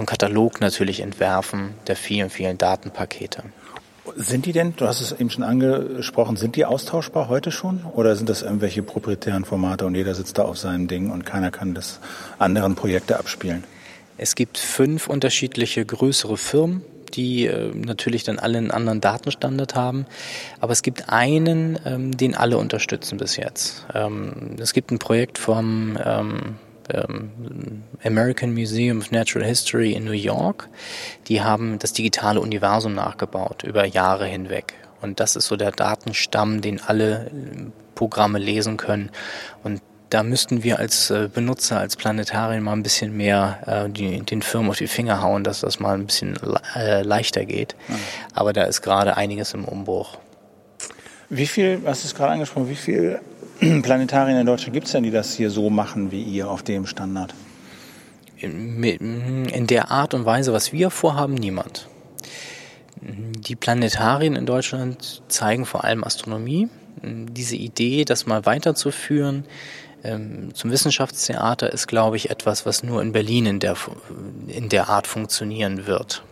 einen Katalog natürlich entwerfen der vielen, vielen Datenpakete. Sind die denn, du hast es eben schon angesprochen, sind die austauschbar heute schon? Oder sind das irgendwelche proprietären Formate und jeder sitzt da auf seinem Ding und keiner kann das anderen Projekte abspielen? Es gibt fünf unterschiedliche größere Firmen, die äh, natürlich dann alle einen anderen Datenstandard haben. Aber es gibt einen, ähm, den alle unterstützen bis jetzt. Ähm, es gibt ein Projekt vom ähm, ähm, American Museum of Natural History in New York. Die haben das digitale Universum nachgebaut über Jahre hinweg. Und das ist so der Datenstamm, den alle äh, Programme lesen können. Und da müssten wir als äh, Benutzer, als Planetarium mal ein bisschen mehr äh, die, den Firmen auf die Finger hauen, dass das mal ein bisschen äh, leichter geht. Mhm. Aber da ist gerade einiges im Umbruch. Wie viel, hast du es gerade angesprochen, wie viel Planetarien in Deutschland gibt es denn, die das hier so machen wie ihr auf dem Standard? In, der Art und Weise, was wir vorhaben, niemand. Die Planetarien in Deutschland zeigen vor allem Astronomie. Diese Idee, das mal weiterzuführen ähm, zum Wissenschaftstheater, ist, glaube ich, etwas, was nur in Berlin in der, in der Art funktionieren wird.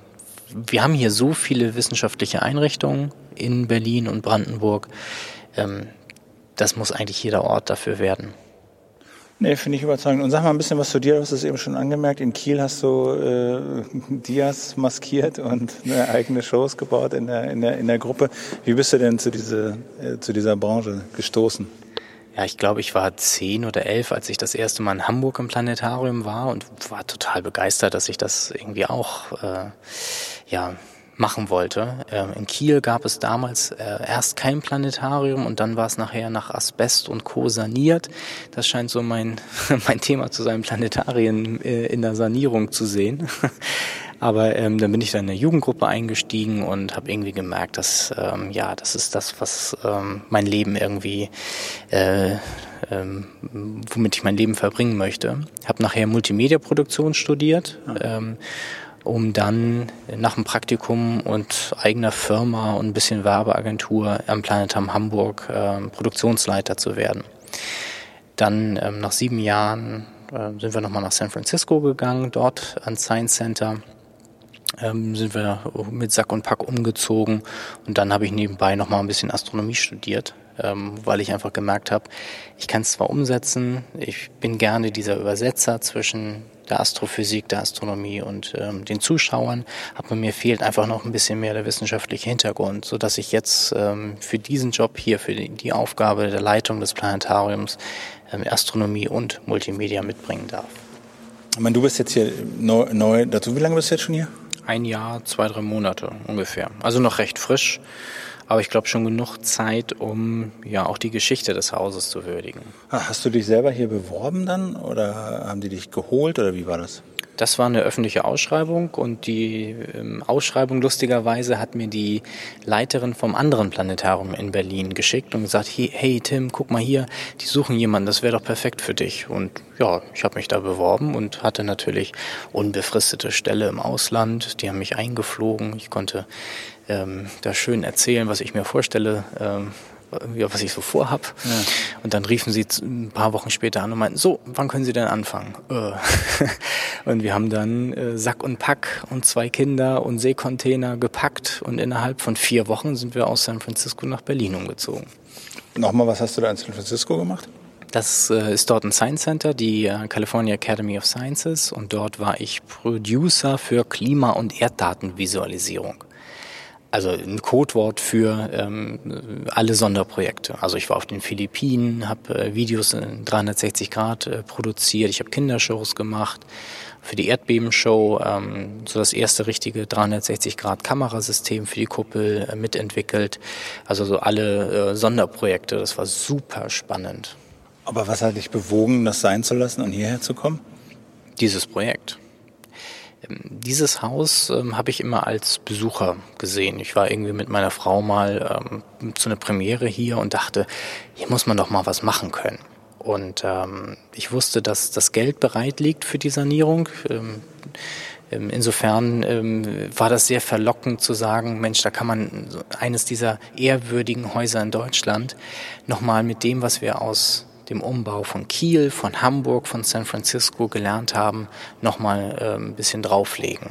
Wir haben hier so viele wissenschaftliche Einrichtungen in Berlin und Brandenburg. Ähm, das muss eigentlich jeder Ort dafür werden. Nee, finde ich überzeugend. Und sag mal ein bisschen was zu dir. Du hast es eben schon angemerkt. In Kiel hast du äh, Dias maskiert und eine eigene Shows gebaut in der, in der, in der Gruppe. Wie bist du denn zu, diese, äh, zu dieser Branche gestoßen? Ja, ich glaube, ich war zehn oder elf, als ich das erste Mal in Hamburg im Planetarium war und war total begeistert, dass ich das irgendwie auch äh, ja machen wollte. Ähm, in Kiel gab es damals äh, erst kein Planetarium und dann war es nachher nach Asbest und Co. saniert. Das scheint so mein, mein Thema zu sein, Planetarien äh, in der Sanierung zu sehen. Aber ähm, dann bin ich dann in eine Jugendgruppe eingestiegen und habe irgendwie gemerkt, dass ähm, ja, das ist das, was ähm, mein Leben irgendwie, äh, ähm, womit ich mein Leben verbringen möchte. Habe nachher Multimedia-Produktion studiert. Ähm, um dann nach dem Praktikum und eigener Firma und ein bisschen Werbeagentur am Planetam Hamburg äh, Produktionsleiter zu werden. Dann ähm, nach sieben Jahren äh, sind wir nochmal nach San Francisco gegangen, dort ans Science Center. Ähm, sind wir mit Sack und Pack umgezogen und dann habe ich nebenbei nochmal ein bisschen Astronomie studiert, ähm, weil ich einfach gemerkt habe, ich kann es zwar umsetzen, ich bin gerne dieser Übersetzer zwischen der Astrophysik, der Astronomie und ähm, den Zuschauern. Aber mir fehlt einfach noch ein bisschen mehr der wissenschaftliche Hintergrund, so dass ich jetzt ähm, für diesen Job hier, für die, die Aufgabe der Leitung des Planetariums ähm, Astronomie und Multimedia mitbringen darf. Ich meine, du bist jetzt hier neu, neu dazu. Wie lange bist du jetzt schon hier? Ein Jahr, zwei, drei Monate ungefähr. Also noch recht frisch aber ich glaube schon genug Zeit, um ja auch die Geschichte des Hauses zu würdigen. Ah, hast du dich selber hier beworben dann oder haben die dich geholt oder wie war das? Das war eine öffentliche Ausschreibung und die ähm, Ausschreibung lustigerweise hat mir die Leiterin vom anderen Planetarium in Berlin geschickt und gesagt, hey, hey Tim, guck mal hier, die suchen jemanden, das wäre doch perfekt für dich. Und ja, ich habe mich da beworben und hatte natürlich unbefristete Stelle im Ausland. Die haben mich eingeflogen. Ich konnte ähm, da schön erzählen, was ich mir vorstelle, ähm, was ich so vorhab. Ja. Und dann riefen sie ein paar Wochen später an und meinten, so, wann können Sie denn anfangen? Äh. und wir haben dann äh, Sack und Pack und zwei Kinder und Seekontainer gepackt und innerhalb von vier Wochen sind wir aus San Francisco nach Berlin umgezogen. Nochmal, was hast du da in San Francisco gemacht? Das äh, ist dort ein Science Center, die California Academy of Sciences und dort war ich Producer für Klima- und Erddatenvisualisierung. Also ein Codewort für ähm, alle Sonderprojekte. Also ich war auf den Philippinen, habe äh, Videos in 360 Grad äh, produziert, ich habe Kindershows gemacht für die Erdbebenshow, ähm, so das erste richtige 360 Grad Kamerasystem für die Kuppel äh, mitentwickelt. Also so alle äh, Sonderprojekte, das war super spannend. Aber was hat dich bewogen, das sein zu lassen und hierher zu kommen? Dieses Projekt. Ähm, dieses Haus ähm, habe ich immer als Besucher gesehen. Ich war irgendwie mit meiner Frau mal ähm, zu einer Premiere hier und dachte, hier muss man doch mal was machen können. Und ähm, ich wusste, dass das Geld bereit liegt für die Sanierung. Ähm, ähm Insofern ähm, war das sehr verlockend zu sagen, Mensch, da kann man eines dieser ehrwürdigen Häuser in Deutschland nochmal mit dem, was wir aus dem Umbau von Kiel, von Hamburg, von San Francisco gelernt haben, nochmal äh, ein bisschen drauflegen.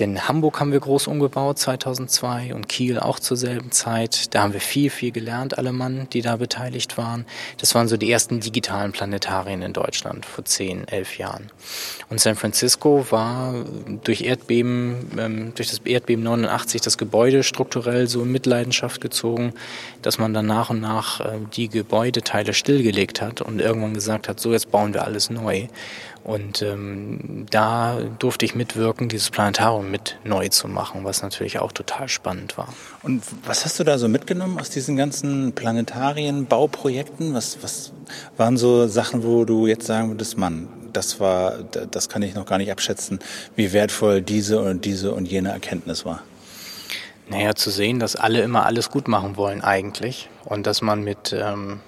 Denn Hamburg haben wir groß umgebaut 2002 und Kiel auch zur selben Zeit. Da haben wir viel, viel gelernt, alle Mann, die da beteiligt waren. Das waren so die ersten digitalen Planetarien in Deutschland vor zehn, elf Jahren. Und San Francisco war durch Erdbeben, ähm, durch das Erdbeben 89 das Gebäude strukturell so in Mitleidenschaft gezogen, dass man dann nach und nach äh, die Gebäudeteile stillgelegt hat und irgendwann gesagt hat, so jetzt bauen wir alles neu. Und ähm, da durfte ich mitwirken, dieses Planetarium mit neu zu machen, was natürlich auch total spannend war. Und was hast du da so mitgenommen aus diesen ganzen Planetarien, Bauprojekten? Was, was waren so Sachen, wo du jetzt sagen würdest, Mann, das war, das kann ich noch gar nicht abschätzen, wie wertvoll diese und diese und jene Erkenntnis war? Naja, zu sehen, dass alle immer alles gut machen wollen eigentlich und dass man mit, ähm,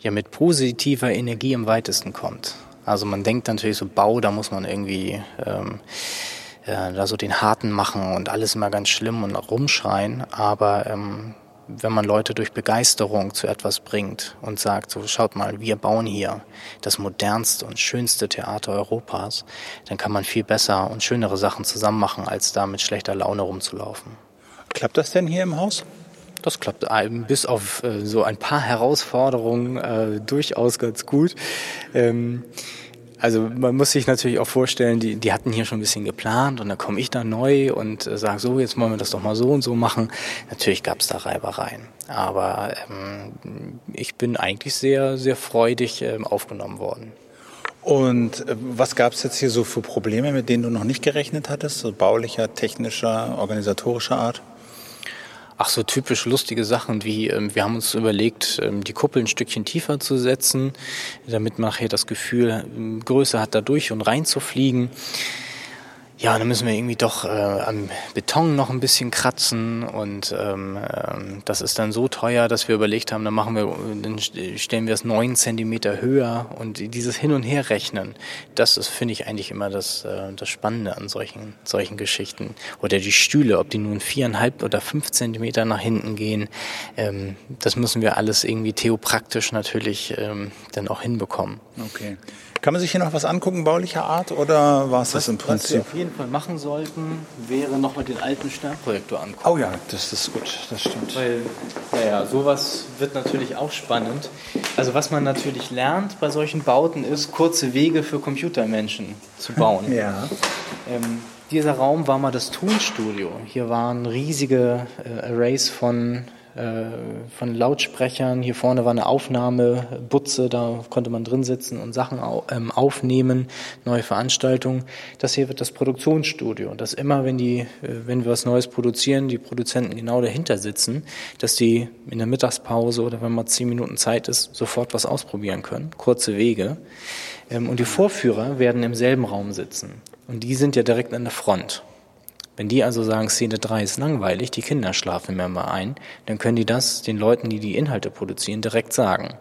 ja, mit positiver Energie am weitesten kommt. Also man denkt natürlich so Bau, da muss man irgendwie ähm, äh, da so den harten machen und alles immer ganz schlimm und rumschreien. Aber ähm, wenn man Leute durch Begeisterung zu etwas bringt und sagt, so schaut mal, wir bauen hier das modernste und schönste Theater Europas, dann kann man viel besser und schönere Sachen zusammen machen, als da mit schlechter Laune rumzulaufen. Klappt das denn hier im Haus? Das klappt bis auf äh, so ein paar Herausforderungen äh, durchaus ganz gut. Ähm, also man muss sich natürlich auch vorstellen, die, die hatten hier schon ein bisschen geplant und dann komme ich da neu und äh, sage so, jetzt wollen wir das doch mal so und so machen. Natürlich gab es da Reibereien, aber ähm, ich bin eigentlich sehr, sehr freudig ähm, aufgenommen worden. Und äh, was gab es jetzt hier so für Probleme, mit denen du noch nicht gerechnet hattest, so baulicher, technischer, organisatorischer Art? Ach, so typisch lustige Sachen wie, ähm, wir haben uns überlegt, ähm, die Kuppel ein Stückchen tiefer zu setzen, damit man nachher das Gefühl ähm, größer hat, da durch und rein zu fliegen ja, dann müssen wir irgendwie doch äh, am Beton noch ein bisschen kratzen und ähm, ähm, das ist dann so teuer, dass wir überlegt haben, dann machen wir, dann stellen wir es neun Zentimeter höher und dieses Hin und Her rechnen, das ist, finde ich eigentlich immer das, äh, das Spannende an solchen, solchen Geschichten. Oder die Stühle, ob die nun viereinhalb oder fünf Zentimeter nach hinten gehen, ähm, das müssen wir alles irgendwie theopraktisch natürlich ähm, dann auch hinbekommen. Okay. Kann man sich hier noch was angucken, baulicher Art, oder war es das im Prinzip? Was wir auf jeden Fall machen sollten, wäre nochmal den alten Sternprojektor angucken. Oh ja, das ist gut, das stimmt. Weil, naja, sowas wird natürlich auch spannend. Also was man natürlich lernt bei solchen Bauten ist, kurze Wege für Computermenschen zu bauen. ja. Ähm, dieser Raum war mal das Tonstudio. Hier waren riesige äh, Arrays von von Lautsprechern. Hier vorne war eine Aufnahmebutze, da konnte man drin sitzen und Sachen ähm, aufnehmen, neue Veranstaltungen. Das hier wird das Produktionsstudio. Dass immer, wenn die, äh, wenn wir was Neues produzieren, die Produzenten genau dahinter sitzen, dass die in der Mittagspause oder wenn mal zehn Minuten Zeit ist, sofort was ausprobieren können. Kurze Wege. Ähm, und die Vorführer werden im selben Raum sitzen. Und die sind ja direkt an der Front. Wenn die also sagen, Szene 3 ist langweilig, die Kinder schlafen mir mal ein, dann können die das den Leuten, die die Inhalte produzieren, direkt sagen.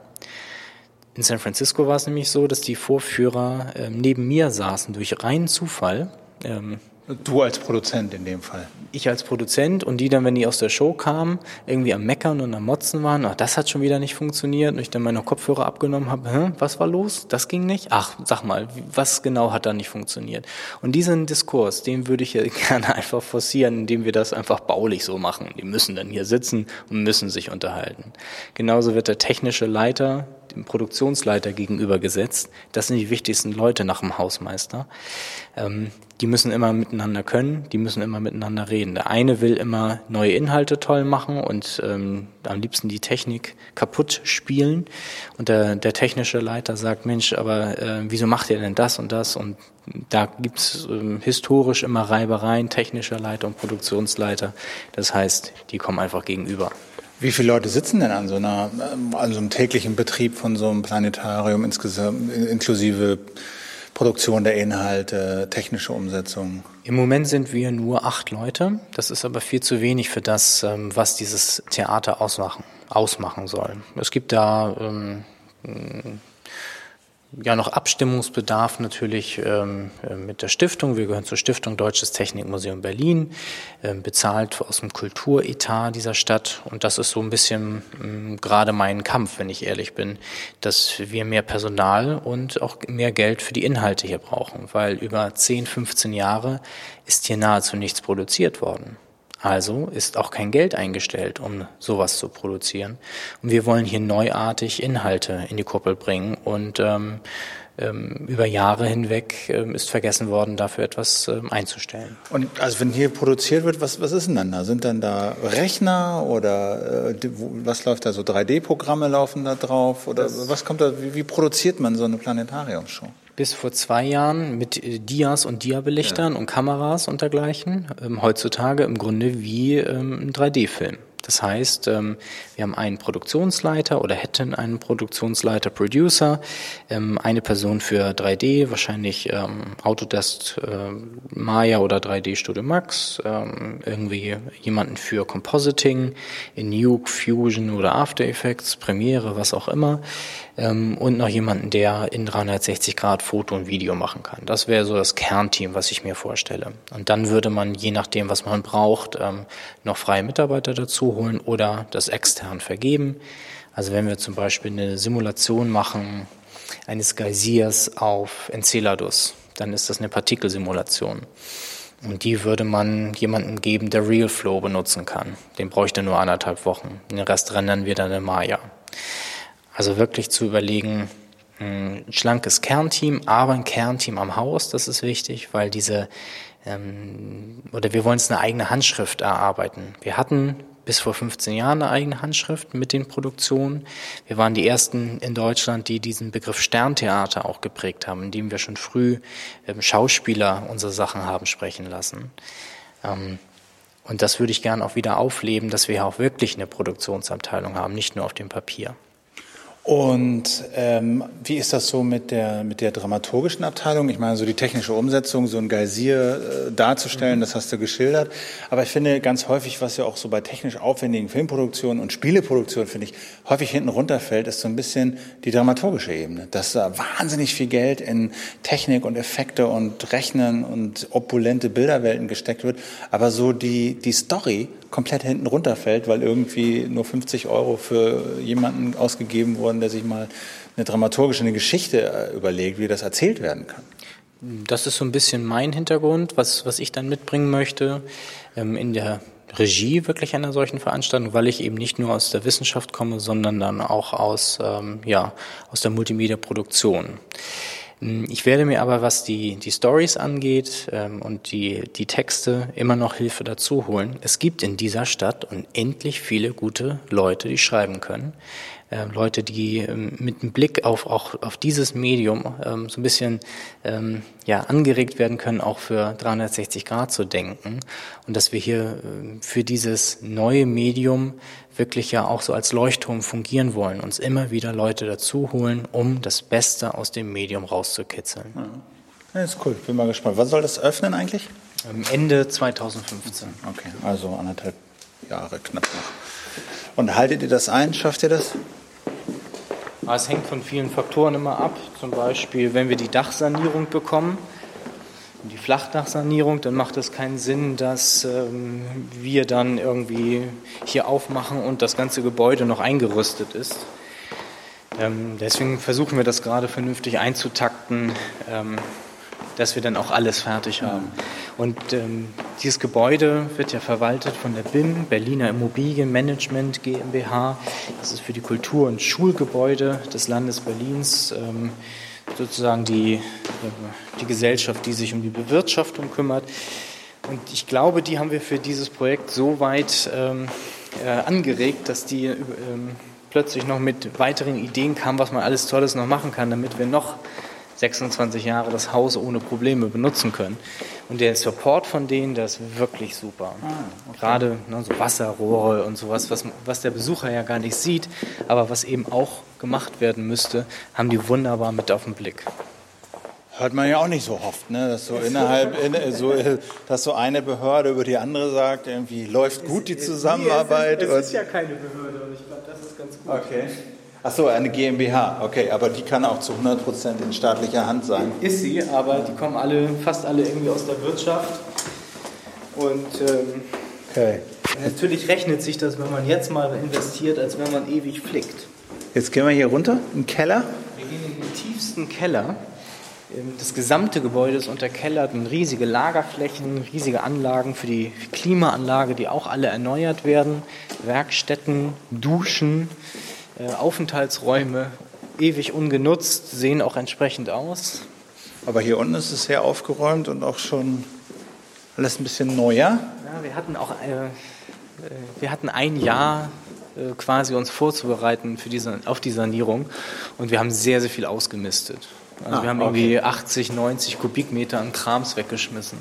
In San Francisco war es nämlich so, dass die Vorführer ähm, neben mir saßen durch reinen Zufall. Ähm, Du als Produzent in dem Fall. Ich als Produzent und die dann, wenn die aus der Show kamen, irgendwie am Meckern und am Motzen waren, ach, das hat schon wieder nicht funktioniert und ich dann meine Kopfhörer abgenommen habe, Hä, was war los? Das ging nicht? Ach, sag mal, was genau hat da nicht funktioniert? Und diesen Diskurs, den würde ich ja gerne einfach forcieren, indem wir das einfach baulich so machen. Die müssen dann hier sitzen und müssen sich unterhalten. Genauso wird der technische Leiter dem Produktionsleiter gegenüber gesetzt. Das sind die wichtigsten Leute nach dem Hausmeister. Ähm, die müssen immer miteinander können, die müssen immer miteinander reden. Der eine will immer neue Inhalte toll machen und ähm, am liebsten die Technik kaputt spielen. Und der, der technische Leiter sagt, Mensch, aber äh, wieso macht ihr denn das und das? Und da gibt's ähm, historisch immer Reibereien, technischer Leiter und Produktionsleiter. Das heißt, die kommen einfach gegenüber. Wie viele Leute sitzen denn an so, einer, an so einem täglichen Betrieb von so einem Planetarium insgesamt, inklusive Produktion der Inhalte, technische Umsetzung? Im Moment sind wir nur acht Leute. Das ist aber viel zu wenig für das, ähm, was dieses Theater ausmachen, ausmachen soll. Es gibt da ähm, ja noch Abstimmungsbedarf natürlich ähm, äh, mit der Stiftung. Wir gehören zur Stiftung Deutsches Technikmuseum Berlin, äh, bezahlt aus dem Kulturetat dieser Stadt. Und das ist so ein bisschen ähm, gerade mein Kampf, wenn ich ehrlich bin, dass wir mehr Personal und auch mehr Geld für die Inhalte hier brauchen, weil über 10, 15 Jahre ist hier nahezu nichts produziert worden. Also ist auch kein Geld eingestellt, um sowas zu produzieren. Und wir wollen hier neuartig Inhalte in die Kuppel bringen und ähm, ähm, über Jahre hinweg ähm, ist vergessen worden, dafür etwas ähm, einzustellen. Und also wenn hier produziert wird, was, was ist denn dann da? Sind dann da Rechner oder äh, was läuft da so? 3D-Programme laufen da drauf? Oder das was kommt da, wie, wie produziert man so eine Planetariumshow? Bis vor zwei Jahren mit äh, Dias und Diabelichtern ja. und Kameras und dergleichen. Ähm, heutzutage im Grunde wie ähm, ein 3D-Film. Das heißt, ähm, wir haben einen Produktionsleiter oder hätten einen Produktionsleiter, Producer, ähm, eine Person für 3D, wahrscheinlich ähm, Autodesk Maya oder 3D Studio Max, irgendwie jemanden für Compositing, in Nuke, Fusion oder After Effects, Premiere, was auch immer, und noch jemanden, der in 360 Grad Foto und Video machen kann. Das wäre so das Kernteam, was ich mir vorstelle. Und dann würde man, je nachdem, was man braucht, noch freie Mitarbeiter dazu holen oder das extern vergeben. Also wenn wir zum Beispiel eine Simulation machen eines Geysirs auf Enceladus, dann ist das eine Partikelsimulation. Und die würde man jemandem geben, der RealFlow benutzen kann. Den bräuchte nur anderthalb Wochen. Den Rest rendern wir dann in Maya. Also wirklich zu überlegen, ein schlankes Kernteam, aber ein Kernteam am Haus, das ist wichtig, weil diese, ähm, oder wir wollen uns eine eigene Handschrift erarbeiten. Wir hatten bis vor 15 Jahren eine eigene Handschrift mit den Produktionen. Wir waren die ersten in Deutschland, die diesen Begriff Sterntheater auch geprägt haben, indem wir schon früh ähm, Schauspieler unsere Sachen haben sprechen lassen. Ähm, und das würde ich gerne auch wieder aufleben, dass wir auch wirklich eine Produktionsabteilung haben, nicht nur auf dem Papier. Und ähm, wie ist das so mit der, mit der dramaturgischen Abteilung? Ich meine, so die technische Umsetzung, so ein Geysir äh, darzustellen, mhm. das hast du geschildert. Aber ich finde ganz häufig, was ja auch so bei technisch aufwendigen Filmproduktionen und Spieleproduktionen, finde ich, häufig hinten runterfällt, ist so ein bisschen die dramaturgische Ebene. Dass da wahnsinnig viel Geld in Technik und Effekte und Rechnen und opulente Bilderwelten gesteckt wird. Aber so die, die Story komplett hinten runterfällt, weil irgendwie nur 50 Euro für jemanden ausgegeben wurden, der sich mal eine dramaturgische eine Geschichte äh, überlegt, wie das erzählt werden kann. Das ist so ein bisschen mein Hintergrund, was, was ich dann mitbringen möchte ähm, in der Regie wirklich einer solchen Veranstaltung, weil ich eben nicht nur aus der Wissenschaft komme, sondern dann auch aus, ähm, ja, aus der Multimedia-Produktion. Hm, ich werde mir aber, was die, die Stories angeht ähm, und die, die Texte, immer noch Hilfe dazu holen. Es gibt in dieser Stadt unendlich viele gute Leute, die schreiben können. Äh, Leute, die ähm, mit einem Blick auf auch auf dieses Medium ähm, so ein bisschen ähm, ja angeregt werden können, auch für 360 Grad zu denken und dass wir hier äh, für dieses neue Medium wirklich ja auch so als Leuchtturm fungieren wollen, uns immer wieder Leute dazu holen, um das Beste aus dem Medium rauszukitzeln. Ja. Das ist cool, bin mal gespannt. Wann soll das öffnen eigentlich? Ende 2015. Okay, also anderthalb Jahre knapp noch. Und haltet ihr das ein? Schafft ihr das? Es hängt von vielen Faktoren immer ab. Zum Beispiel, wenn wir die Dachsanierung bekommen, die Flachdachsanierung, dann macht es keinen Sinn, dass ähm, wir dann irgendwie hier aufmachen und das ganze Gebäude noch eingerüstet ist. Ähm, deswegen versuchen wir das gerade vernünftig einzutakten, ähm, dass wir dann auch alles fertig haben. Und ähm, Dieses Gebäude wird ja verwaltet von der BIM, Berliner Immobilienmanagement GmbH. Das ist für die Kultur- und Schulgebäude des Landes Berlins ähm, sozusagen die, die Gesellschaft, die sich um die Bewirtschaftung kümmert. Und ich glaube, die haben wir für dieses Projekt so weit ähm, äh, angeregt, dass die ähm, plötzlich noch mit weiteren Ideen kamen, was man alles Tolles noch machen kann, damit wir noch 26 Jahre das Haus ohne Probleme benutzen können. Und der Support von denen, der ist wirklich super. Ah, okay. Gerade ne, so Wasserrohre und sowas, was, was der Besucher ja gar nicht sieht, aber was eben auch gemacht werden müsste, haben die wunderbar mit auf den Blick. Hört man ja auch nicht so oft, ne? dass so innerhalb, in, so, dass so eine Behörde über die andere sagt, irgendwie läuft gut die Zusammenarbeit. Es ist, es ist ja keine Behörde und ich glaube, das ist ganz gut. Okay. Ach so, eine GmbH, okay, aber die kann auch zu 100 Prozent in staatlicher Hand sein. Ist sie, aber die kommen alle, fast alle irgendwie aus der Wirtschaft. Und ähm, okay. natürlich rechnet sich das, wenn man jetzt mal investiert, als wenn man ewig flickt. Jetzt gehen wir hier runter, im Keller. Wir gehen in den tiefsten Keller. Ähm, das gesamte Gebäude ist unterkellert, riesige Lagerflächen, riesige Anlagen für die Klimaanlage, die auch alle erneuert werden, Werkstätten, Duschen. Äh, Aufenthaltsräume ewig ungenutzt, sehen auch entsprechend aus. Aber hier unten ist es sehr aufgeräumt und auch schon alles ein bisschen neuer. Ja, wir hatten auch äh, äh wir hatten ein Jahr quasi uns vorzubereiten für diese, auf die Sanierung und wir haben sehr, sehr viel ausgemistet. Also ah, wir haben okay. irgendwie 80, 90 Kubikmeter an Krams weggeschmissen.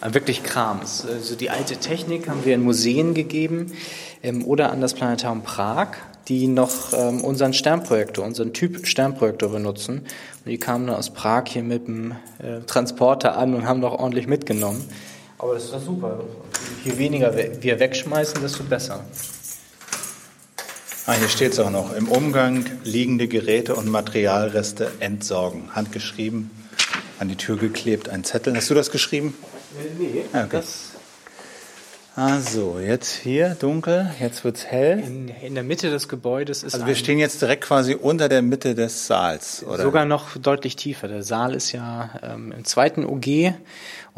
Wirklich Krams. Also die alte Technik haben wir in Museen gegeben ähm, oder an das Planetarium Prag die noch ähm, unseren Sternprojektor, unseren Typ Sternprojektor benutzen. Und die kamen dann aus Prag hier mit dem äh, Transporter an und haben doch ordentlich mitgenommen. Aber das ist doch super. Je weniger wir wegschmeißen, desto besser. Ah, hier steht es auch noch. Im Umgang liegende Geräte und Materialreste entsorgen. Handgeschrieben, an die Tür geklebt, ein Zettel. Hast du das geschrieben? Äh, nee, ah, okay. das also, jetzt hier dunkel, jetzt wird es hell. In, in, der Mitte des Gebäudes ist. Also, wir stehen jetzt direkt quasi unter der Mitte des Saals, oder? Sogar noch deutlich tiefer. Der Saal ist ja ähm, im zweiten OG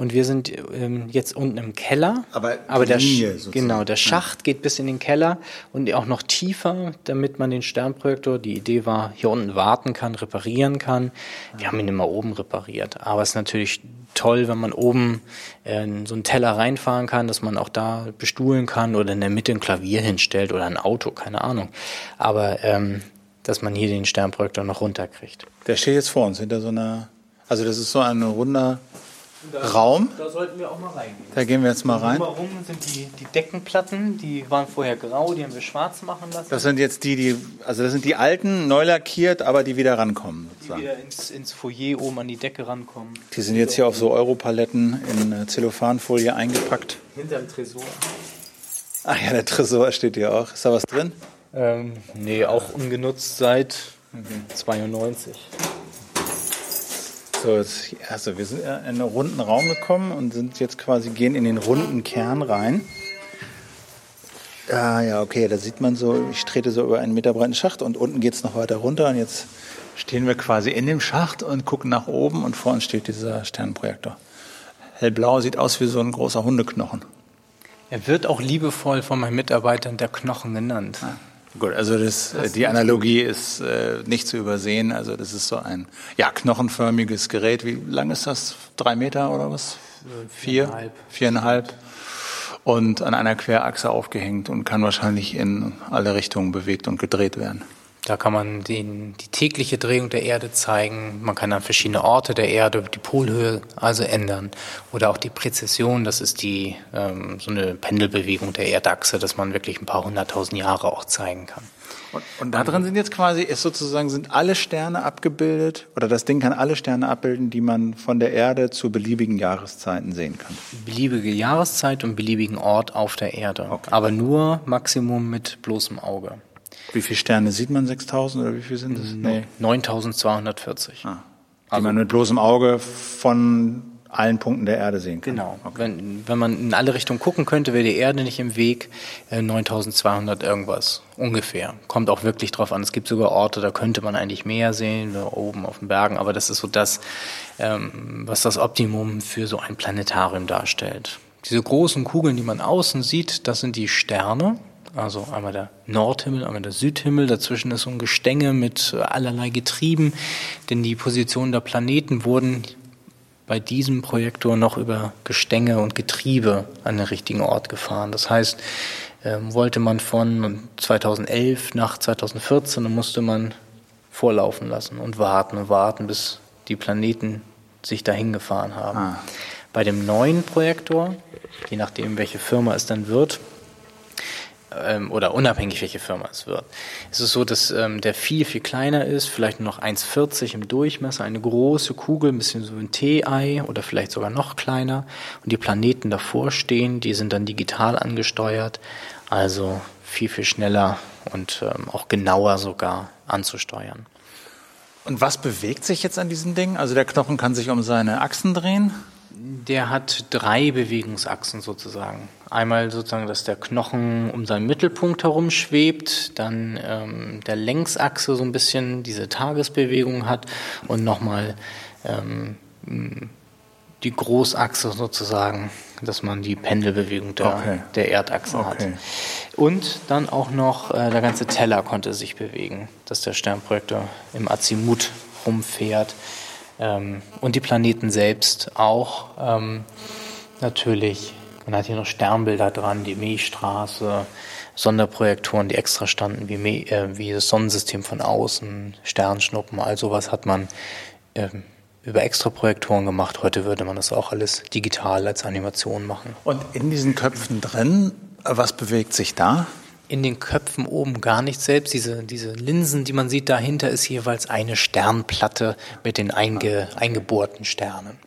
und wir sind ähm, jetzt unten im Keller. Aber, aber der, Linie genau, der Schacht geht bis in den Keller und auch noch tiefer, damit man den Sternprojektor, die Idee war, hier unten warten kann, reparieren kann. Wir haben ihn immer oben repariert. Aber es ist natürlich toll, wenn man oben äh, so einen Teller reinfahren kann, dass man auch da bestuhlen kann oder in der Mitte ein Klavier hinstellt oder ein Auto, keine Ahnung. Aber ähm, dass man hier den Sternprojektor noch runterkriegt. Der steht jetzt vor uns hinter so einer, also das ist so ein runder da, Raum. Da sollten wir auch mal reingehen. Da gehen wir jetzt mal rein. Warum sind die, die Deckenplatten, die waren vorher grau, die haben wir schwarz machen lassen. Das sind jetzt die, die, also das sind die alten, neu lackiert, aber die wieder rankommen. Sozusagen. Die wieder ins, ins Foyer oben an die Decke rankommen. Die sind jetzt hier auf so Europaletten in äh, Zellophanfolie eingepackt. Hinterm Tresor. Ach ja, der Tresor steht hier auch. Ist da was drin? Ähm, nee, auch ungenutzt seit okay. 92. So, jetzt, also wir sind in einen runden Raum gekommen und sind jetzt quasi, gehen in den runden Kern rein. Ah ja, okay, da sieht man so, ich trete so über einen Meter breiten Schacht und unten geht es noch weiter runter und jetzt stehen wir quasi in dem Schacht und gucken nach oben und vor uns steht dieser Sternprojektor. Hellblau sieht aus wie so ein großer Hundeknochen. Er wird auch liebevoll von meinen Mitarbeitern der Knochen genannt. Ah. Gut, also das, das die Analogie ist äh, nicht zu übersehen. Also das ist so ein ja, knochenförmiges Gerät. Wie lang ist das? Drei Meter oder was? Vier? Viereinhalb. Viereinhalb. Und an einer Querachse aufgehängt und kann wahrscheinlich in alle Richtungen bewegt und gedreht werden. Da kann man den, die tägliche Drehung der Erde zeigen. Man kann an verschiedene Orte der Erde die Polhöhe also ändern. Oder auch die Präzision, das ist die, ähm, so eine Pendelbewegung der Erdachse, dass man wirklich ein paar hunderttausend Jahre auch zeigen kann. Und, und da drin sind jetzt quasi, ist sozusagen, sind alle Sterne abgebildet, oder das Ding kann alle Sterne abbilden, die man von der Erde zu beliebigen Jahreszeiten sehen kann. Beliebige Jahreszeit und beliebigen Ort auf der Erde. Okay. Aber nur Maximum mit bloßem Auge. Wie viele Sterne sieht man? 6000 oder wie viel sind es? Nee. 9240. Ah. Die also, man mit bloßem Auge von allen Punkten der Erde sehen kann. Genau. Okay. Wenn, wenn man in alle Richtungen gucken könnte, wäre die Erde nicht im Weg. Äh, 9200 irgendwas ungefähr. Kommt auch wirklich drauf an. Es gibt sogar Orte, da könnte man eigentlich mehr sehen, da oben auf den Bergen. Aber das ist so das, ähm, was das Optimum für so ein Planetarium darstellt. diese großen Kugeln, die man außen sieht, das sind die Sterne. Also einmal der Nordhimmel, einmal der Südhimmel. Dazwischen ist so ein Gestänge mit allerlei Getrieben, denn die Positionen der Planeten wurden bei diesem Projektor noch über Gestänge und Getriebe an den richtigen Ort gefahren. Das heißt, ähm, wollte man von 2011 nach 2014, dann musste man vorlaufen lassen und warten und warten, bis die Planeten sich dahin gefahren haben. Ah. Bei dem neuen Projektor, je nachdem, welche Firma es dann wird, ähm, oder unabhängig welche Firma es wird. Es ist so, dass ähm, der viel, viel kleiner ist, vielleicht nur noch 1,40 im Durchmesser, eine große Kugel, ein bisschen so ein Tee-Ei oder vielleicht sogar noch kleiner. Und die Planeten davor stehen, die sind dann digital angesteuert, also viel, viel schneller und ähm, auch genauer sogar anzusteuern. Und was bewegt sich jetzt an diesem Ding? Also der Knochen kann sich um seine Achsen drehen? Der hat drei Bewegungsachsen sozusagen. Einmal sozusagen, dass der Knochen um seinen Mittelpunkt herum schwebt, dann ähm, der Längsachse so ein bisschen diese Tagesbewegung hat und nochmal ähm, die Großachse sozusagen, dass man die Pendelbewegung der, okay. der Erdachse okay. hat. Und dann auch noch äh, der ganze Teller konnte sich bewegen, dass der Sternprojektor im Azimut rumfährt. Ähm, und die Planeten selbst auch. Ähm, natürlich, man hat hier noch Sternbilder dran, die Milchstraße, Sonderprojektoren, die extra standen, wie, äh, wie das Sonnensystem von außen, Sternschnuppen, all sowas hat man ähm, über extra Projektoren gemacht. Heute würde man das auch alles digital als Animation machen. Und in diesen Köpfen drin, was bewegt sich da? In den Köpfen oben gar nicht selbst. Diese, diese Linsen, die man sieht, dahinter ist jeweils eine Sternplatte mit den einge, eingebohrten Sternen.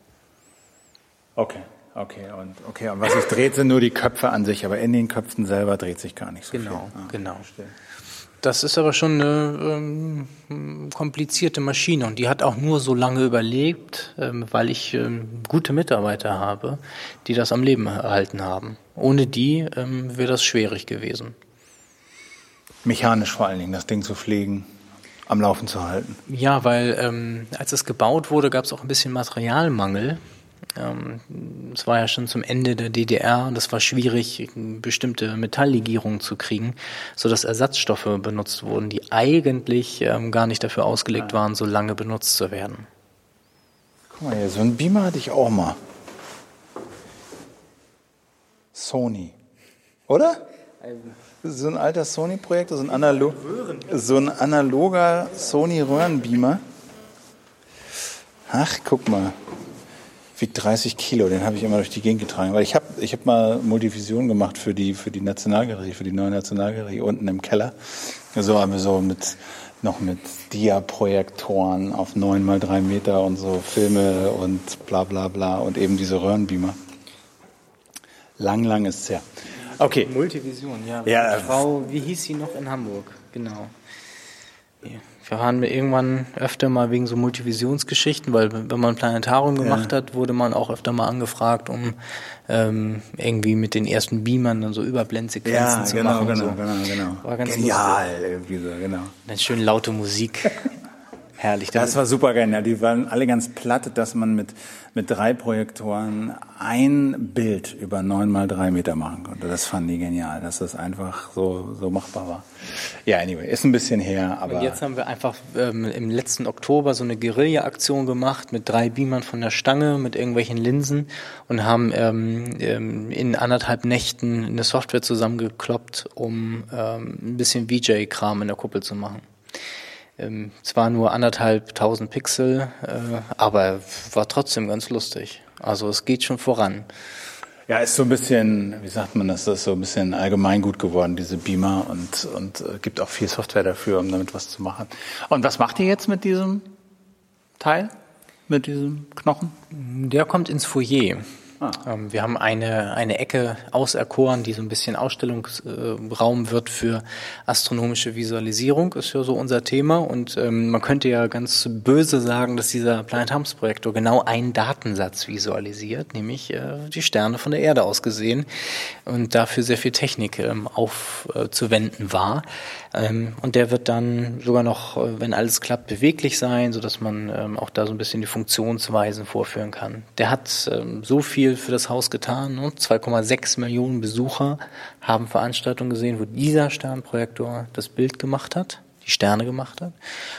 Okay, okay. Und, okay, und was sich dreht, sind nur die Köpfe an sich, aber in den Köpfen selber dreht sich gar nicht so genau, viel. Ah, genau, genau. Das ist aber schon eine ähm, komplizierte Maschine und die hat auch nur so lange überlebt, ähm, weil ich ähm, gute Mitarbeiter habe, die das am Leben erhalten haben. Ohne die ähm, wäre das schwierig gewesen. Mechanisch vor allen Dingen, das Ding zu pflegen, am Laufen zu halten. Ja, weil ähm, als es gebaut wurde, gab es auch ein bisschen Materialmangel. Ähm, es ähm, war ja schon zum Ende der DDR und es war schwierig, bestimmte Metalllegierungen zu kriegen, sodass Ersatzstoffe benutzt wurden, die eigentlich ähm, gar nicht dafür ausgelegt ja. waren, so lange benutzt zu werden. Guck mal hier, so ein Beamer hatte ich auch mal. Sony. Oder? So ein alter Sony-Projekt, so, ein Analog, so ein analoger Sony-Röhrenbeamer. Ach, guck mal. Wiegt 30 Kilo, den habe ich immer durch die Gegend getragen. Weil ich habe ich hab mal Multivision gemacht für die, für die Nationalgalerie, für die neue Nationalgalerie unten im Keller. So haben wir so mit, noch mit Dia-Projektoren auf 9 mal 3 Meter und so Filme und bla bla bla und eben diese Röhrenbeamer. Lang, lang ist es her. Okay. Multivision, ja. ja. Frau, wie hieß sie noch in Hamburg? Genau. Wir waren irgendwann öfter mal wegen so Multivisionsgeschichten, weil wenn man ein Planetarium gemacht ja. hat, wurde man auch öfter mal angefragt, um ähm, irgendwie mit den ersten Beamern dann so Überblendsequenzen ja, zu genau, machen. Genau, so. genau, genau. Ganz Genial, lustig. irgendwie so, genau. Dann schön laute Musik. Herrlich. Das war super geil. Ja, die waren alle ganz platt, dass man mit, mit drei Projektoren ein Bild über neun mal drei Meter machen konnte. Das fanden die genial, dass das einfach so, so machbar war. Ja, anyway, ist ein bisschen her, aber. Und jetzt haben wir einfach ähm, im letzten Oktober so eine Guerilla-Aktion gemacht mit drei Beamern von der Stange, mit irgendwelchen Linsen und haben ähm, ähm in anderthalb Nächten eine Software zusammengekloppt, um ähm, ein bisschen VJ-Kram in der Kuppel zu machen. Ähm, zwar nur anderthalb tausend Pixel, äh, aber war trotzdem ganz lustig. Also es geht schon voran. Ja, ist so ein bisschen, wie sagt man das, das ist so ein bisschen allgemeingut geworden, diese Beamer und, und äh, gibt auch viel Software dafür, um damit was zu machen. Und was macht ihr jetzt mit diesem Teil? Mit diesem Knochen? Der kommt ins Foyer. Ah. Ähm, wir haben eine, eine Ecke auserkoren, die so ein bisschen Ausstellungsraum wird für astronomische Visualisierung, ist ja so unser Thema. Und ähm, man könnte ja ganz böse sagen, dass dieser Planetariumsprojektor genau einen Datensatz visualisiert, nämlich äh, die Sterne von der Erde aus gesehen und dafür sehr viel Technik ähm, aufzuwenden war. Ähm, und der wird dann sogar noch, äh, wenn alles klappt, beweglich sein, sodass man ähm, auch da so ein bisschen die Funktionsweisen vorführen kann. Der hat ähm, so viel für das Haus getan. Ne? 2,6 Millionen Besucher haben Veranstaltungen gesehen, wo dieser Sternprojektor das Bild gemacht hat, die Sterne gemacht hat.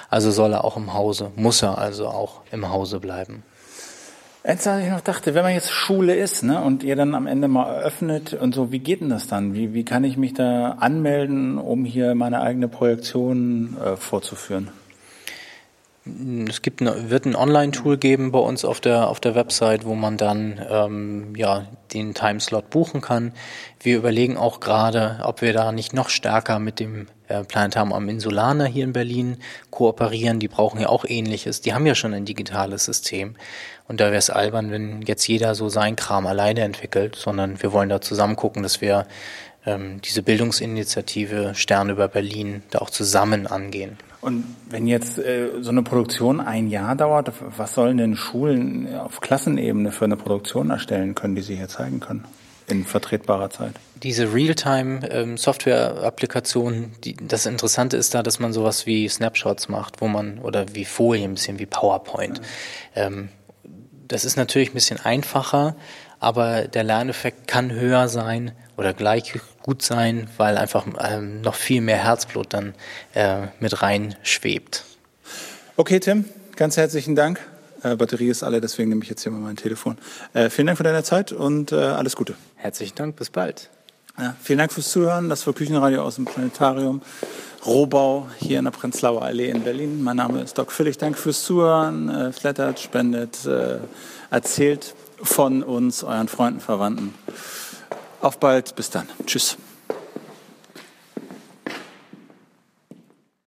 Also soll er auch im Hause, muss er also auch im Hause bleiben. Jetzt, als ich noch dachte, wenn man jetzt Schule ist ne, und ihr dann am Ende mal eröffnet und so, wie geht denn das dann? Wie, wie kann ich mich da anmelden, um hier meine eigene Projektion äh, vorzuführen? Es gibt eine, wird ein Online-Tool geben bei uns auf der, auf der Website, wo man dann ähm, ja, den Timeslot buchen kann. Wir überlegen auch gerade, ob wir da nicht noch stärker mit dem äh, Planetarium am Insulaner hier in Berlin kooperieren. Die brauchen ja auch ähnliches. Die haben ja schon ein digitales System. Und da wäre es albern, wenn jetzt jeder so sein Kram alleine entwickelt, sondern wir wollen da zusammen gucken, dass wir ähm, diese Bildungsinitiative Stern über Berlin da auch zusammen angehen. Und wenn jetzt äh, so eine Produktion ein Jahr dauert, was sollen denn Schulen auf Klassenebene für eine Produktion erstellen können, die Sie hier zeigen können? In vertretbarer Zeit. Diese Realtime-Software-Applikation, ähm, das Interessante ist da, dass man sowas wie Snapshots macht, wo man, oder wie Folien, ein bisschen wie PowerPoint. Ja. Ähm, das ist natürlich ein bisschen einfacher, aber der Lerneffekt kann höher sein oder gleich gut sein, weil einfach ähm, noch viel mehr Herzblut dann äh, mit rein schwebt. Okay, Tim, ganz herzlichen Dank. Äh, Batterie ist alle, deswegen nehme ich jetzt hier mal mein Telefon. Äh, vielen Dank für deine Zeit und äh, alles Gute. Herzlichen Dank, bis bald. Ja, vielen Dank fürs Zuhören. Das war Küchenradio aus dem Planetarium. Rohbau hier in der Prenzlauer Allee in Berlin. Mein Name ist Doc Völlig. Danke fürs Zuhören. Äh, flattert, spendet, äh, erzählt von uns, euren Freunden, Verwandten. Auf bald, bis dann. Tschüss.